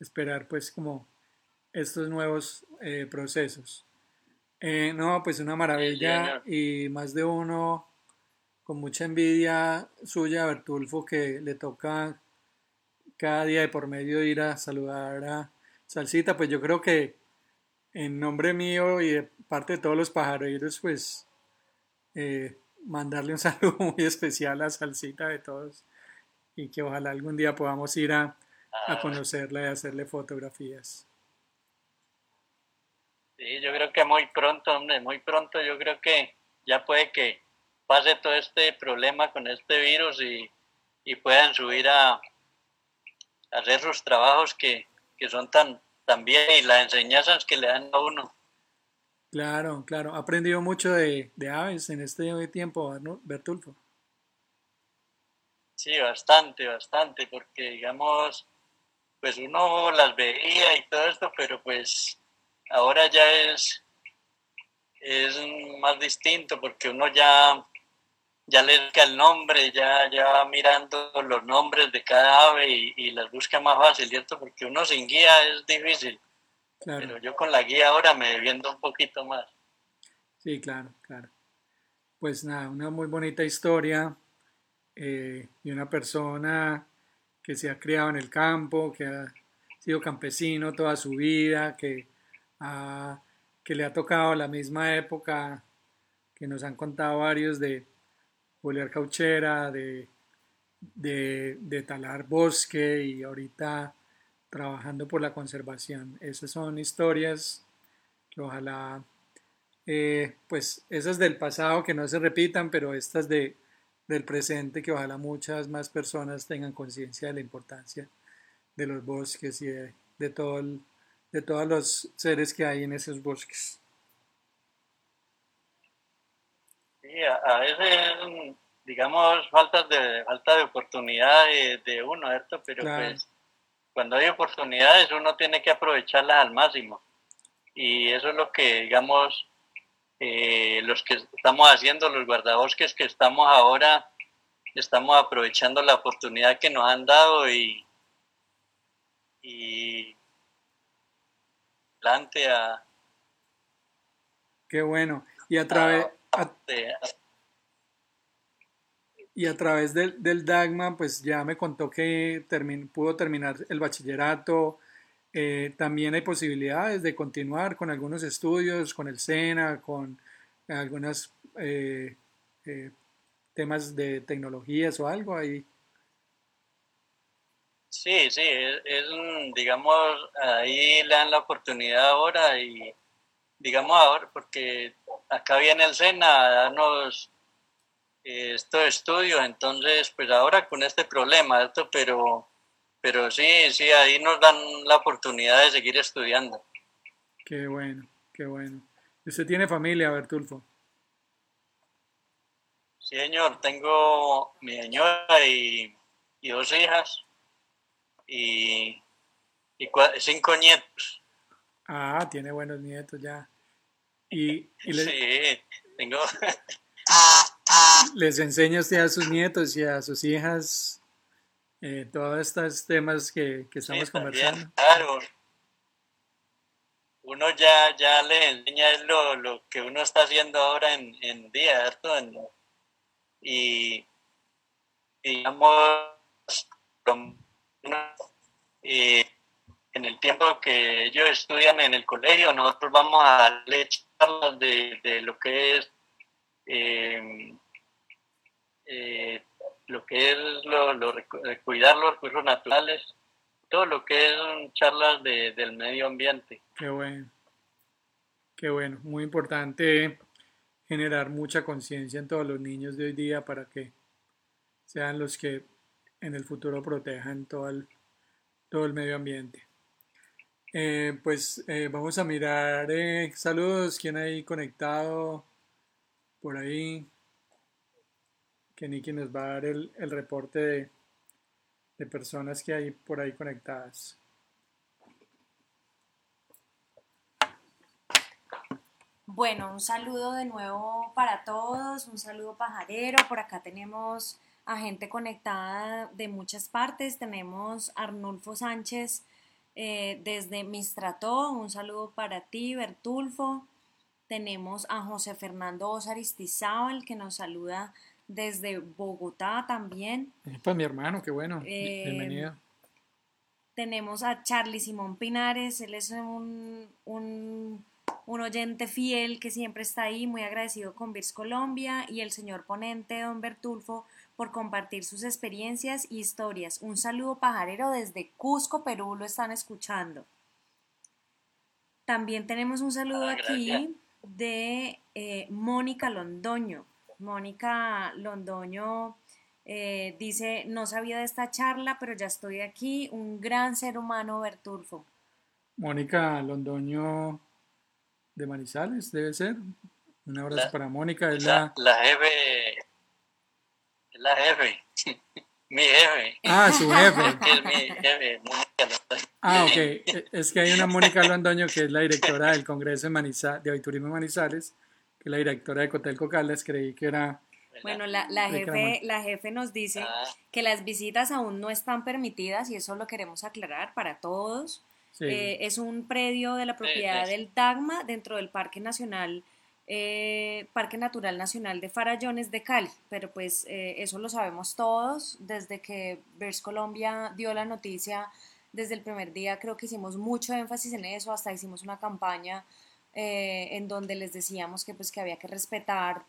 S2: esperar pues como estos nuevos eh, procesos. Eh, no, pues una maravilla y más de uno con mucha envidia suya, Bertulfo, que le toca cada día de por medio ir a saludar a Salsita. Pues yo creo que en nombre mío y de parte de todos los pajareros, pues eh, mandarle un saludo muy especial a Salsita de todos y que ojalá algún día podamos ir a, a ah. conocerla y hacerle fotografías.
S4: Sí, yo creo que muy pronto, hombre, muy pronto yo creo que ya puede que pase todo este problema con este virus y, puedan subir a, hacer sus trabajos que, son tan, tan bien y las enseñanzas que le dan a uno.
S2: Claro, claro. Ha aprendido mucho de, aves en este tiempo, ¿no, Bertulfo?
S4: Sí, bastante, bastante, porque digamos, pues uno las veía y todo esto, pero pues ahora ya es, es más distinto porque uno ya, ya le busca el nombre, ya, ya va mirando los nombres de cada ave y, las busca más fácil, ¿cierto? Porque uno sin guía es difícil. Pero yo con la guía ahora me viendo un poquito más.
S2: Sí, claro, claro. Pues nada, una muy bonita historia eh, y una persona que se ha criado en el campo, que ha sido campesino toda su vida, que que le ha tocado la misma época que nos han contado varios de Julián Cauchera, de, de, talar bosque y ahorita trabajando por la conservación. Esas son historias que ojalá, eh, pues esas del pasado que no se repitan, pero estas de, del presente que ojalá muchas más personas tengan conciencia de la importancia de los bosques y de, de todo el, de todos los seres que hay en esos bosques.
S4: a, veces, digamos, falta de, falta de oportunidad de, uno, ¿cierto? Pero pues cuando hay oportunidades uno tiene que aprovecharlas al máximo. Y eso es lo que, digamos, eh, los que estamos haciendo, los guardabosques que estamos ahora, estamos aprovechando la oportunidad que nos han dado y, y adelante a...
S2: Qué bueno. Y a través... y a través del, del, Dagma, pues ya me contó que pudo terminar el bachillerato. Eh, también hay posibilidades de continuar con algunos estudios, con el SENA, con algunos eh, eh, temas de tecnologías o algo ahí.
S4: Sí, sí, es, digamos, ahí le dan la oportunidad ahora y, digamos, ahora, porque acá viene el SENA a darnos eh, estos estudios, entonces, pues ahora con este problema, esto, pero, pero sí, sí, ahí nos dan la oportunidad de seguir estudiando.
S2: Qué bueno, qué bueno. ¿Usted tiene familia, Bertulfo?
S4: Sí, señor, tengo mi señora y, y dos hijas y, y cinco nietos.
S2: Ah, tiene buenos nietos ya. Y,
S4: Sí, tengo...
S2: les enseña usted a sus nietos y a sus hijas eh, todos estos temas que, estamos conversando.
S4: claro. Uno ya, ya les enseña lo, lo que uno está haciendo ahora en, en día, y digamos, en el tiempo que ellos estudian en el colegio, nosotros vamos a darle charlas de, lo que es em, eh, lo que es lo, lo, cuidar los recursos naturales, todo lo que es charlas de, del medio ambiente.
S2: Qué bueno, qué bueno, muy importante generar mucha conciencia en todos los niños de hoy día para que sean los que en el futuro protejan todo el, todo el medio ambiente. Eh, pues eh, vamos a mirar eh, saludos, ¿quién hay conectado por ahí? Que Niki nos va a dar el, reporte de, de personas que hay por ahí conectadas.
S3: Bueno, un saludo de nuevo para todos, un saludo pajarero. Por acá tenemos a gente conectada de muchas partes. Tenemos a Arnulfo Sánchez eh, desde Mistrató, un saludo para ti, Bertulfo. Tenemos a José Fernando Osaristizábal que nos saluda desde Bogotá también.
S2: Pues mi hermano, qué bueno. Eh, Bienvenido.
S3: Tenemos a Charlie Simón Pinares, él es un, un, un, oyente fiel que siempre está ahí, muy agradecido con Virs Colombia y el señor ponente, don Bertulfo, por compartir sus experiencias y historias. Un saludo pajarero desde Cusco, Perú, lo están escuchando. También tenemos un saludo ah, aquí de eh, Mónica Londoño. Mónica Londoño eh, dice, no sabía de esta charla, pero ya estoy aquí. Un gran ser humano, Bertulfo.
S2: Mónica Londoño de Manizales, debe ser. Un abrazo para Mónica. Es la,
S4: la, jefe la jefe. mi jefe.
S2: Ah, su jefe.
S4: es mi jefe,
S2: Ah, ok. E, es que hay una Mónica Londoño que es la directora del Congreso de, Manizales, de Aviturismo Manizales, que es la directora de Cotelco Caldas. Creí que era...
S3: Bueno, la, la jefe, la jefe nos dice ah. que las visitas aún no están permitidas y eso lo queremos aclarar para todos. Eh, es un predio de la propiedad del Dagma dentro del Parque Nacional eh, Parque Natural Nacional de Farallones de Cali, pero pues eh, eso lo sabemos todos, desde que Vers Colombia dio la noticia, desde el primer día. Creo que hicimos mucho énfasis en eso, hasta hicimos una campaña eh, en donde les decíamos que pues que había que respetar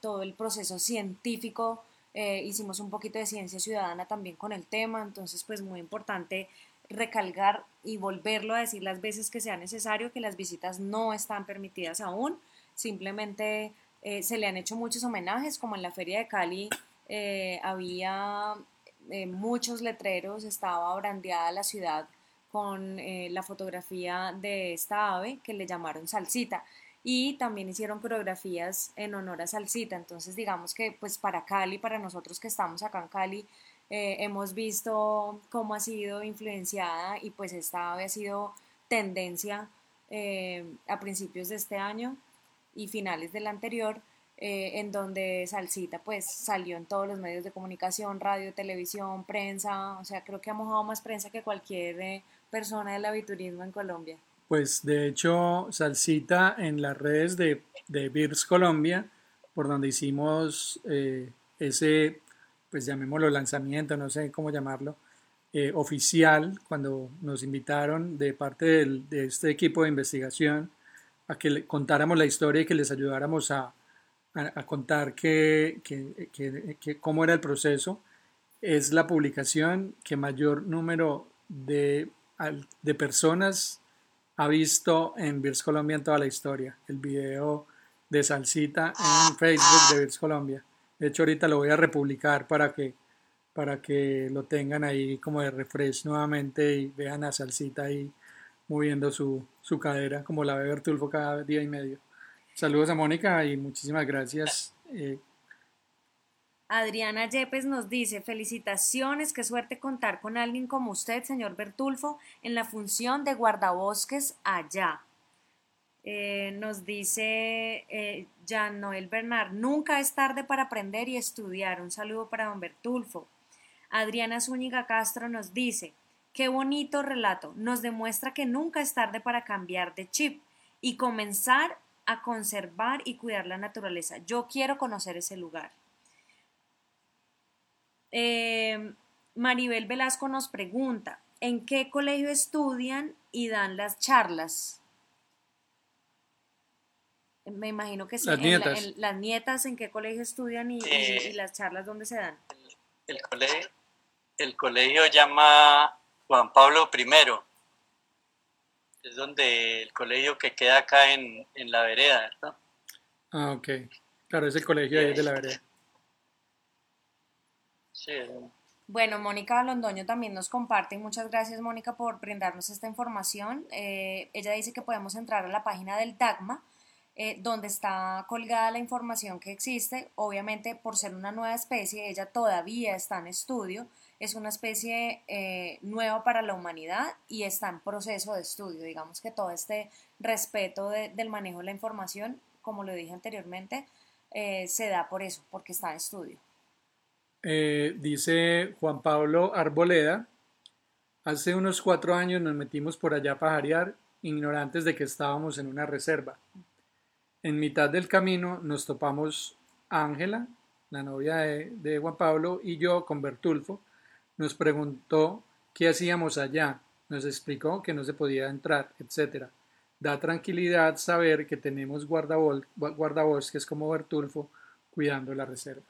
S3: todo el proceso científico, hicimos un poquito de ciencia ciudadana también con el tema, entonces pues muy importante recalcar y volverlo a decir las veces que sea necesario que las visitas no están permitidas aún simplemente eh, se le han hecho muchos homenajes, como en la Feria de Cali eh, había eh, muchos letreros, estaba brandeada la ciudad con la fotografía de esta ave que le llamaron salsita. y también hicieron coreografías en honor a Salsita. Entonces, digamos que pues para Cali, para nosotros que estamos acá en Cali, hemos visto cómo ha sido influenciada y pues esta había sido tendencia a principios de este año y finales del anterior, eh, en donde Salsita pues salió en todos los medios de comunicación, radio, televisión, prensa, o sea, creo que ha mojado más prensa que cualquier persona del aviturismo en Colombia.
S2: Pues de hecho, Salsita en las redes de, de Beers Colombia, por donde hicimos eh, ese, pues llamémoslo lanzamiento, no sé cómo llamarlo, eh, oficial, cuando nos invitaron de parte de este equipo de investigación a que le contáramos la historia y que les ayudáramos a, a, contar que, que, cómo era el proceso, es la publicación que mayor número de, de personas ha visto en Beers Colombia en toda la historia. El video de Salsita en Facebook de Beers Colombia. De hecho, ahorita lo voy a republicar para que, para que lo tengan ahí como de refresh nuevamente y vean a Salsita ahí moviendo su, su cadera como la ve Bertulfo cada día y medio. Saludos a Mónica y muchísimas gracias. Eh,
S3: Adriana Yepes nos dice, felicitaciones, qué suerte contar con alguien como usted, señor Bertulfo, en la función de guardabosques allá. Eh, nos dice eh, Noel Bernard, nunca es tarde para aprender y estudiar. Un saludo para don Bertulfo. Adriana Zúñiga Castro nos dice, qué bonito relato, nos demuestra que nunca es tarde para cambiar de chip y comenzar a conservar y cuidar la naturaleza. Yo quiero conocer ese lugar. Eh, Maribel Velasco nos pregunta, ¿en qué colegio estudian y dan las charlas? Me imagino que sí.
S2: Las nietas.
S3: En, las nietas, ¿en qué colegio estudian y, las charlas dónde se dan?
S4: El, colegio, el colegio llama Juan Pablo I. Es donde el colegio que queda acá en, la vereda, ¿verdad?
S2: Ah, ok. Claro, es el colegio ahí de la vereda.
S3: Bueno, Mónica Londoño también nos comparte. Muchas gracias, Mónica, por brindarnos esta información. Eh, ella dice que podemos entrar a la página del DAGMA, eh, donde está colgada la información que existe. Obviamente, por ser una nueva especie, ella todavía está en estudio. Es una especie eh, nueva para la humanidad y está en proceso de estudio. Digamos que todo este respeto del manejo de la información, como lo dije anteriormente, se da por eso, porque está en estudio.
S2: Eh, dice Juan Pablo Arboleda, hace unos cuatro años nos metimos por allá a pajarear, ignorantes de que estábamos en una reserva. En mitad del camino nos topamos Ángela, la novia de, Juan Pablo, y yo con Bertulfo. Nos preguntó qué hacíamos allá, nos explicó que no se podía entrar, etc. Da tranquilidad saber que tenemos guardabosques como Bertulfo cuidando la reserva.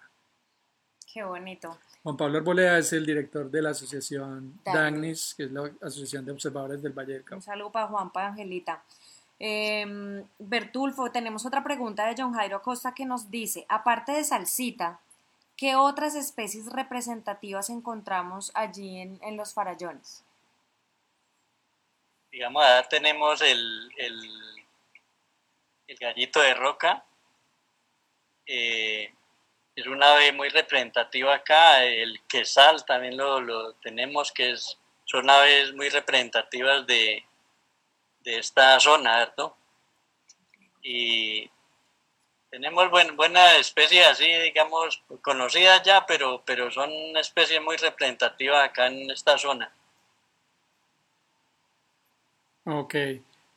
S3: Qué bonito.
S2: Juan Pablo Arboleda es el director de la asociación DAGNIS, que es la Asociación de Observadores del Valle del Cauca.
S3: Un saludo para Juan, para Angelita. Em, Bertulfo, tenemos otra pregunta de John Jairo Costa que nos dice, aparte de salsita, ¿qué otras especies representativas encontramos allí en, los farallones?
S4: Digamos, ahora tenemos el, el, gallito de roca, eh, es una ave muy representativa acá. El quesal también lo, tenemos, que es, son aves muy representativas de, esta zona, ¿verdad? Y tenemos buen, buena especie así, digamos, conocidas ya, pero, pero son una especie muy representativa acá en esta zona.
S2: Ok.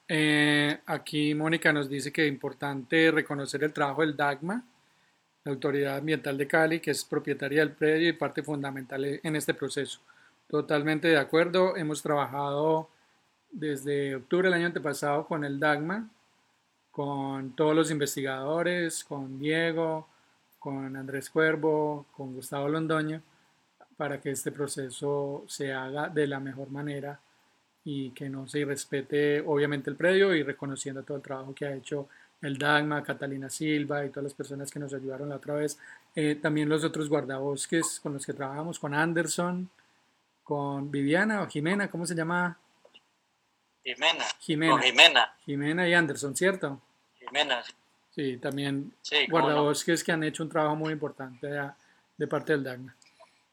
S2: Eh, aquí Mónica nos dice que es importante reconocer el trabajo del DAGMA la Autoridad Ambiental de Cali, que es propietaria del predio y parte fundamental en este proceso. Totalmente de acuerdo, hemos trabajado desde octubre del año antepasado con el DAGMA, con todos los investigadores, con Diego, con Andrés Cuervo, con Gustavo Londoño, para que este proceso se haga de la mejor manera y que no se irrespete obviamente el predio y reconociendo todo el trabajo que ha hecho el Dagma, Catalina Silva y todas las personas que nos ayudaron la otra vez. Eh, también los otros guardabosques con los que trabajamos, con Anderson, con Viviana o Jimena, ¿cómo se llama?
S4: Jimena.
S2: Jimena.
S4: Jimena.
S2: Jimena y Anderson, ¿cierto? Sí, también guardabosques que han hecho un trabajo muy importante de, parte del DAGNA.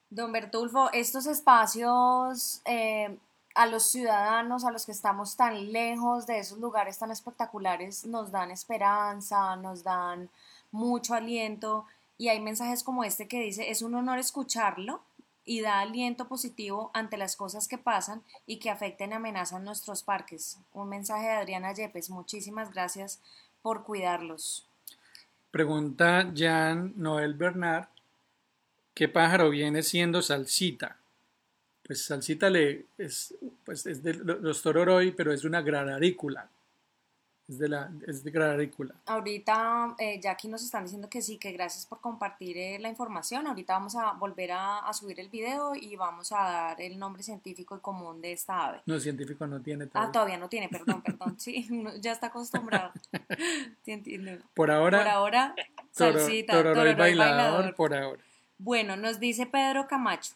S3: Don Bertulfo, estos espacios eh, a los ciudadanos, a los que estamos tan lejos de esos lugares tan espectaculares, nos dan esperanza, nos dan mucho aliento y hay mensajes como este que dice, es un honor escucharlo y da aliento positivo ante las cosas que pasan y que afecten y amenazan nuestros parques. Un mensaje de Adriana Yepes, muchísimas gracias por cuidarlos.
S2: Pregunta Jan Noel Bernard, ¿qué pájaro viene siendo salsita? Pues salsita le, es, pues es de los tororoi, pero es una granarícula es de la es de
S3: Ahorita eh, ya aquí nos están diciendo que sí, que gracias por compartir eh, la información. Ahorita vamos a volver a, subir el video y vamos a dar el nombre científico y común de esta ave.
S2: No, científico no tiene
S3: todavía. Ah, todavía no tiene, perdón, perdón. Sí, ya está acostumbrado.
S2: por ahora.
S3: Por ahora, salsita,
S2: bailador, por ahora.
S3: Bueno, nos dice Pedro Camacho.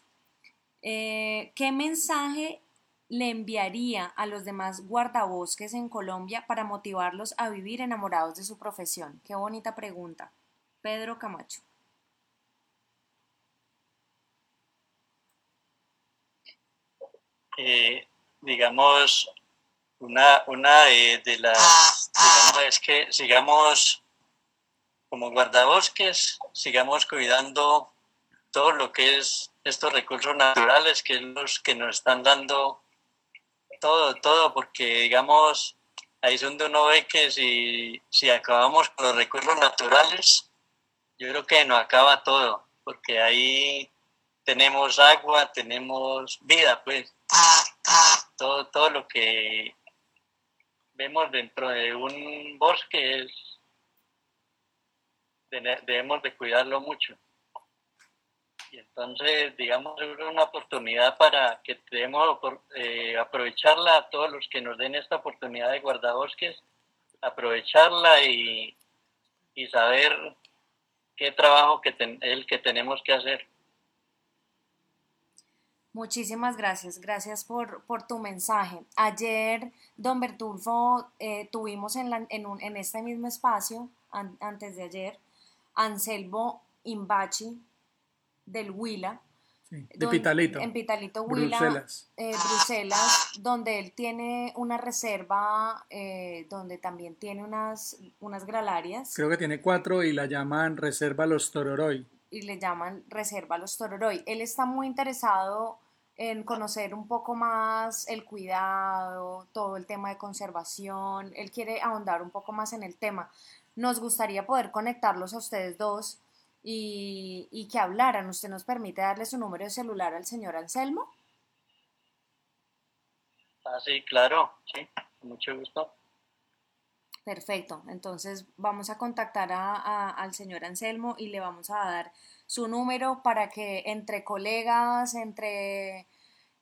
S3: Eh, ¿Qué mensaje le enviaría a los demás guardabosques en Colombia para motivarlos a vivir enamorados de su profesión? Qué bonita pregunta. Pedro Camacho.
S4: Eh, digamos, una, una de, las, digamos, es que sigamos como guardabosques, sigamos cuidando todo lo que es estos recursos naturales que los que nos están dando todo, todo, porque digamos, ahí es donde uno ve que si, si acabamos con los recursos naturales, yo creo que no acaba todo, porque ahí tenemos agua, tenemos vida, pues. Todo, todo lo que vemos dentro de un bosque es, debemos de cuidarlo mucho. Y entonces, digamos, es una oportunidad para que debemos eh, aprovecharla a todos los que nos den esta oportunidad de guardabosques, aprovecharla y, y saber qué trabajo que el que tenemos que hacer.
S3: Muchísimas gracias, gracias por, por tu mensaje. Ayer, don Bertulfo, eh, tuvimos en, la, en, un, en, este mismo espacio, antes de ayer, Anselmo Imbachi, del Huila.
S2: de Pitalito.
S3: En Pitalito, Huila, Bruselas. Eh, Bruselas, donde él tiene una reserva, eh, donde también tiene unas, unas gralarias.
S2: Creo que tiene cuatro y la llaman Reserva Los Tororoy.
S3: Y le llaman Reserva Los Tororoy. Él está muy interesado en conocer un poco más el cuidado, todo el tema de conservación. Él quiere ahondar un poco más en el tema. Nos gustaría poder conectarlos a ustedes dos y, que hablaran. ¿Usted nos permite darle su número de celular al señor Anselmo?
S4: Ah, sí, claro, sí, con mucho gusto.
S3: Perfecto, entonces vamos a contactar a, al señor Anselmo y le vamos a dar su número para que entre colegas, entre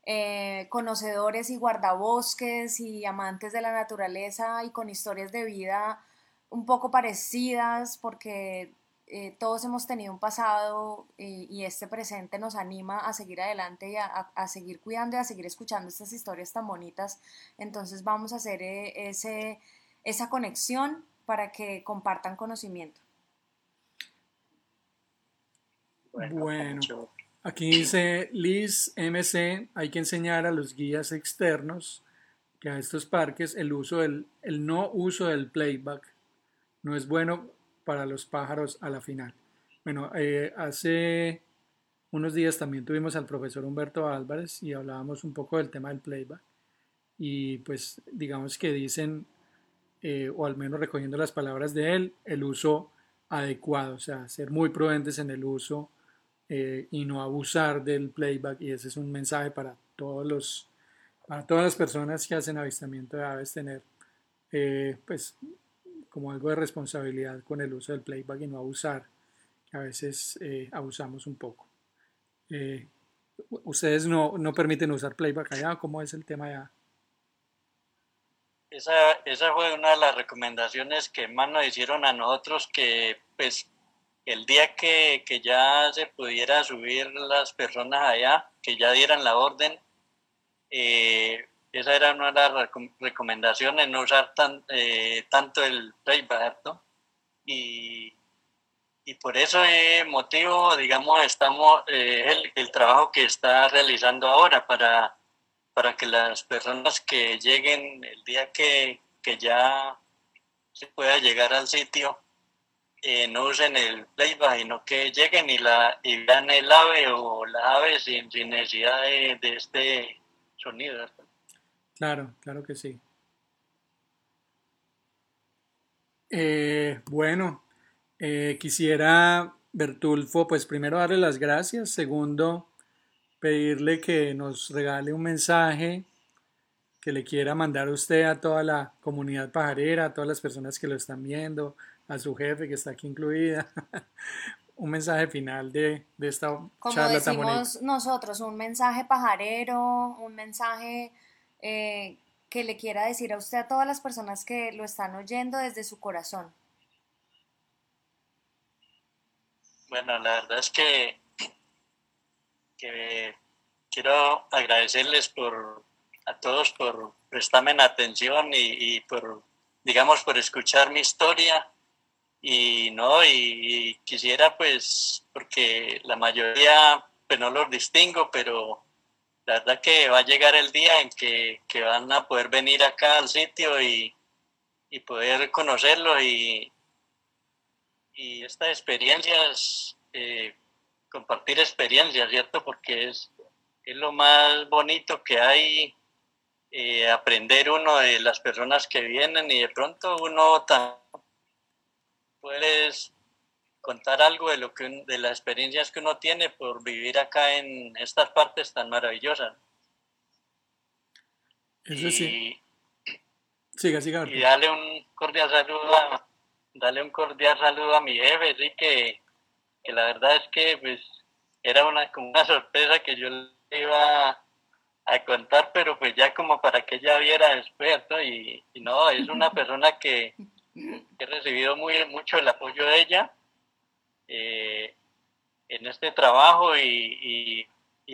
S3: eh, conocedores y guardabosques y amantes de la naturaleza y con historias de vida un poco parecidas, porque eh, todos hemos tenido un pasado eh, y este presente nos anima a seguir adelante y a, seguir cuidando y a seguir escuchando estas historias tan bonitas. Entonces vamos a hacer eh, ese, esa conexión para que compartan conocimiento.
S2: Bueno, aquí dice Liz MC, hay que enseñar a los guías externos que a estos parques el uso del, el no uso del playback no es bueno para los pájaros a la final. Bueno, eh, hace unos días también tuvimos al profesor Humberto Álvarez y hablábamos un poco del tema del playback. Y pues digamos que dicen, eh, o al menos recogiendo las palabras de él, el uso adecuado, o sea, ser muy prudentes en el uso eh, y no abusar del playback. Y ese es un mensaje para todos los, para todas las personas que hacen avistamiento de aves, tener pues como algo de responsabilidad con el uso del playback y no abusar, que a veces eh, abusamos un poco. Eh, ¿Ustedes no, no, permiten usar playback allá? ¿Cómo es el tema allá?
S4: Esa, esa fue una de las recomendaciones que más nos hicieron a nosotros, que pues el día que, que ya se pudiera subir las personas allá, que ya dieran la orden, eh, esa era una de las recomendaciones, no usar tan, eh, tanto el playback, ¿no? Y, y por ese motivo, digamos, estamos, eh, el, trabajo que está realizando ahora para, para que las personas que lleguen el día que, que ya se pueda llegar al sitio, eh, no usen el playback, sino que lleguen y, la, y vean el ave o la ave sin, sin necesidad de, de este sonido.
S2: Claro, claro que sí. Eh, bueno, eh, quisiera, Bertulfo, pues primero darle las gracias, segundo, pedirle que nos regale un mensaje que le quiera mandar a usted a toda la comunidad pajarera, a todas las personas que lo están viendo, a su jefe que está aquí incluida. un mensaje final de, de esta
S3: Como charla decimos nosotros, un mensaje pajarero, un mensaje eh, que le quiera decir a usted a todas las personas que lo están oyendo desde su corazón?
S4: Bueno, la verdad es que, quiero agradecerles por a todos por prestarme atención y, por, digamos, por escuchar mi historia. Y no, y, quisiera pues, porque la mayoría, pues no los distingo, pero la verdad que va a llegar el día en que, van a poder venir acá al sitio y, poder conocerlo y, y estas experiencias, eh, compartir experiencias, ¿cierto? Porque es, es lo más bonito que hay, eh, aprender uno de las personas que vienen y de pronto uno también puedes contar algo de lo que de las experiencias que uno tiene por vivir acá en estas partes tan maravillosas.
S2: Eso sí. Siga, siga.
S4: Y dale un cordial saludo a, dale un cordial saludo a mi jefe, sí que, que la verdad es que pues era una como una sorpresa que yo le iba a contar, pero pues ya como para que ella viera después, Y, y no, es una persona que he recibido muy mucho el apoyo de ella eh, en este trabajo y,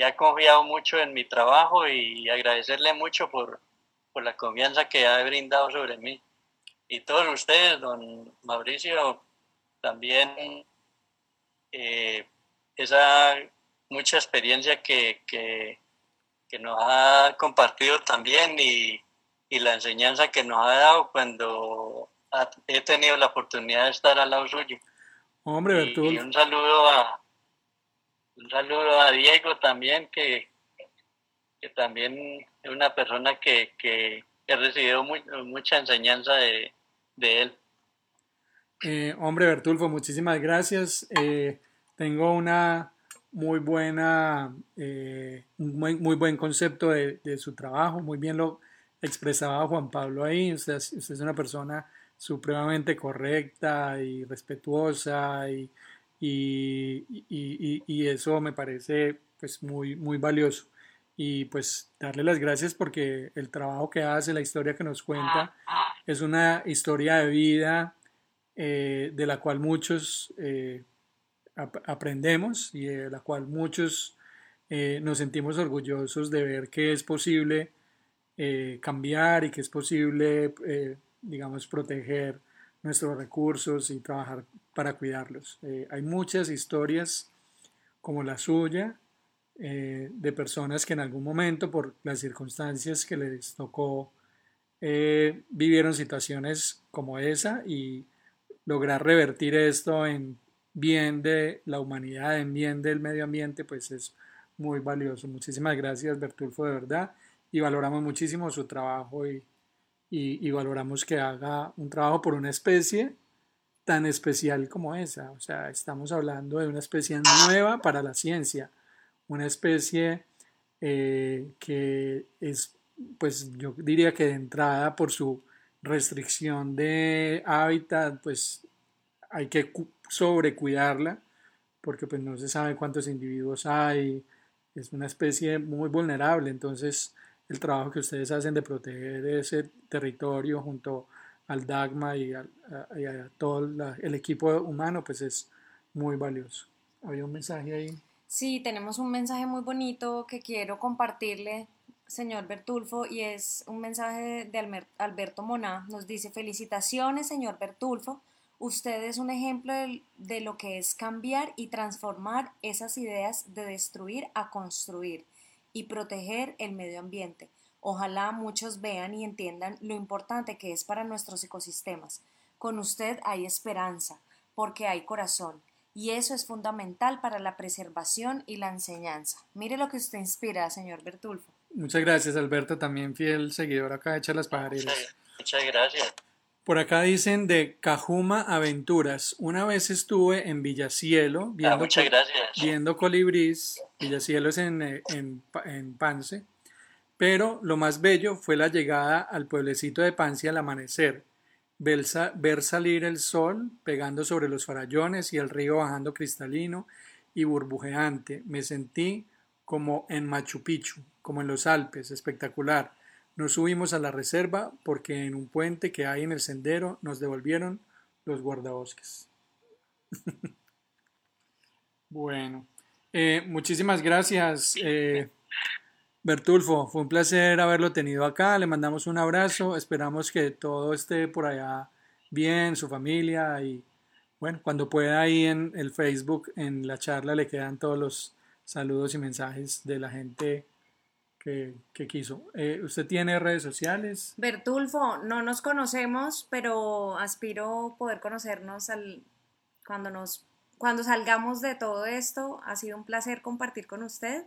S4: ha confiado mucho en mi trabajo y agradecerle mucho por, por la confianza que ha brindado sobre mí. Y todos ustedes, don Mauricio, también eh, esa mucha experiencia que, que, nos ha compartido también y, y, la enseñanza que nos ha dado cuando he tenido la oportunidad de estar al lado suyo.
S2: Hombre,
S4: y, un saludo a un saludo a Diego también, que, que también es una persona que, que he recibido mucha enseñanza de, de él.
S2: Eh, hombre, Bertulfo, muchísimas gracias. Eh, tengo una muy buena, eh, muy, muy, buen concepto de, de, su trabajo, muy bien lo expresaba Juan Pablo ahí. Usted, usted es una persona supremamente correcta y respetuosa y, y, y, eso me parece pues muy, muy valioso. Y pues darle las gracias porque el trabajo que hace, la historia que nos cuenta, es una historia de vida eh, de la cual muchos eh, aprendemos y de la cual muchos eh, nos sentimos orgullosos de ver que es posible cambiar y que es posible digamos, proteger nuestros recursos y trabajar para cuidarlos. Eh, hay muchas historias como la suya eh, de personas que en algún momento por las circunstancias que les tocó eh, vivieron situaciones como esa y lograr revertir esto en bien de la humanidad, en bien del medio ambiente, pues es muy valioso. Muchísimas gracias Bertulfo de verdad y valoramos muchísimo su trabajo y y, valoramos que haga un trabajo por una especie tan especial como esa. O sea, estamos hablando de una especie nueva para la ciencia, una especie eh, que es, pues yo diría que de entrada por su restricción de hábitat, pues hay que sobrecuidarla porque pues no se sabe cuántos individuos hay, es una especie muy vulnerable, entonces el trabajo que ustedes hacen de proteger ese territorio junto al DAGMA y a, todo el equipo humano, pues es muy valioso. ¿Había un mensaje ahí?
S3: Sí, tenemos un mensaje muy bonito que quiero compartirle. señor Bertulfo, y es un mensaje de Alberto Moná. Nos dice, felicitaciones, señor Bertulfo. Usted es un ejemplo de, lo que es cambiar y transformar esas ideas de destruir a construir y proteger el medio ambiente. Ojalá muchos vean y entiendan lo importante que es para nuestros ecosistemas. Con usted hay esperanza, porque hay corazón, y eso es fundamental para la preservación y la enseñanza. Mire lo que usted inspira, señor Bertulfo.
S2: Muchas gracias, Alberto, también fiel seguidor acá de las Pajareras.
S4: Muchas, gracias.
S2: Por acá dicen de Cajuma Aventuras. Una vez estuve en Villacielo
S4: ah,
S2: viendo, viendo colibrís. Villacielo es en, eh, en, en Pance. Pero lo más bello fue la llegada al pueblecito de Pance al amanecer. Ver, ver salir el sol pegando sobre los farallones y el río bajando cristalino y burbujeante. Me sentí como en Machu Picchu, como en los Alpes, espectacular. Nos subimos a la reserva porque en un puente que hay en el sendero nos devolvieron los guardabosques. bueno, eh, muchísimas gracias, eh, Bertulfo. Fue un placer haberlo tenido acá. Le mandamos un abrazo. Esperamos que todo esté por allá bien, su familia y bueno, cuando pueda ahí en el Facebook, en la charla, le quedan todos los saludos y mensajes de la gente que, quiso. Eh, ¿Usted tiene redes sociales?
S3: Bertulfo, no nos conocemos, pero aspiro poder conocernos al, cuando, nos, cuando salgamos de todo esto. Ha sido un placer compartir con usted.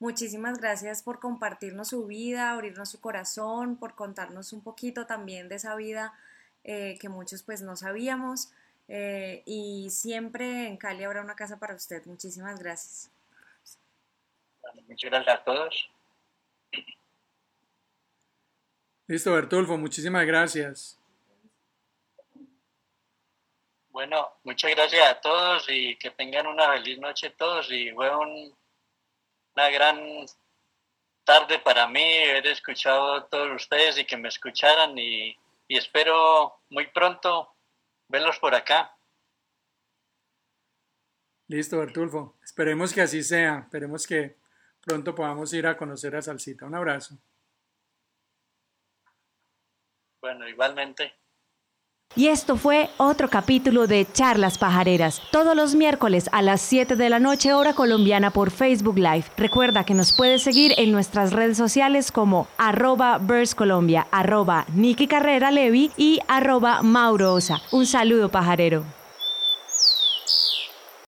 S3: Muchísimas gracias por compartirnos su vida, abrirnos su corazón, por contarnos un poquito también de esa vida eh, que muchos pues no sabíamos. Eh, y siempre en Cali habrá una casa para usted. Muchísimas gracias.
S4: muchas gracias a todos.
S2: Listo, Bertulfo, muchísimas gracias.
S4: Bueno, muchas gracias a todos y que tengan una feliz noche todos y fue una gran tarde para mí haber escuchado a todos ustedes y que me escucharan y, y espero muy pronto verlos por acá.
S2: Listo, Bertulfo. Esperemos que así sea. Esperemos que pronto podamos ir a conocer a Salsita. Un abrazo.
S4: Bueno, igualmente.
S1: Y esto fue otro capítulo de Charlas Pajareras, todos los miércoles a las 7 de la noche hora colombiana por Facebook Live. Recuerda que nos puedes seguir en nuestras redes sociales como arroba Colombia, arroba Carrera Levi y arroba Mauro Osa. Un saludo pajarero.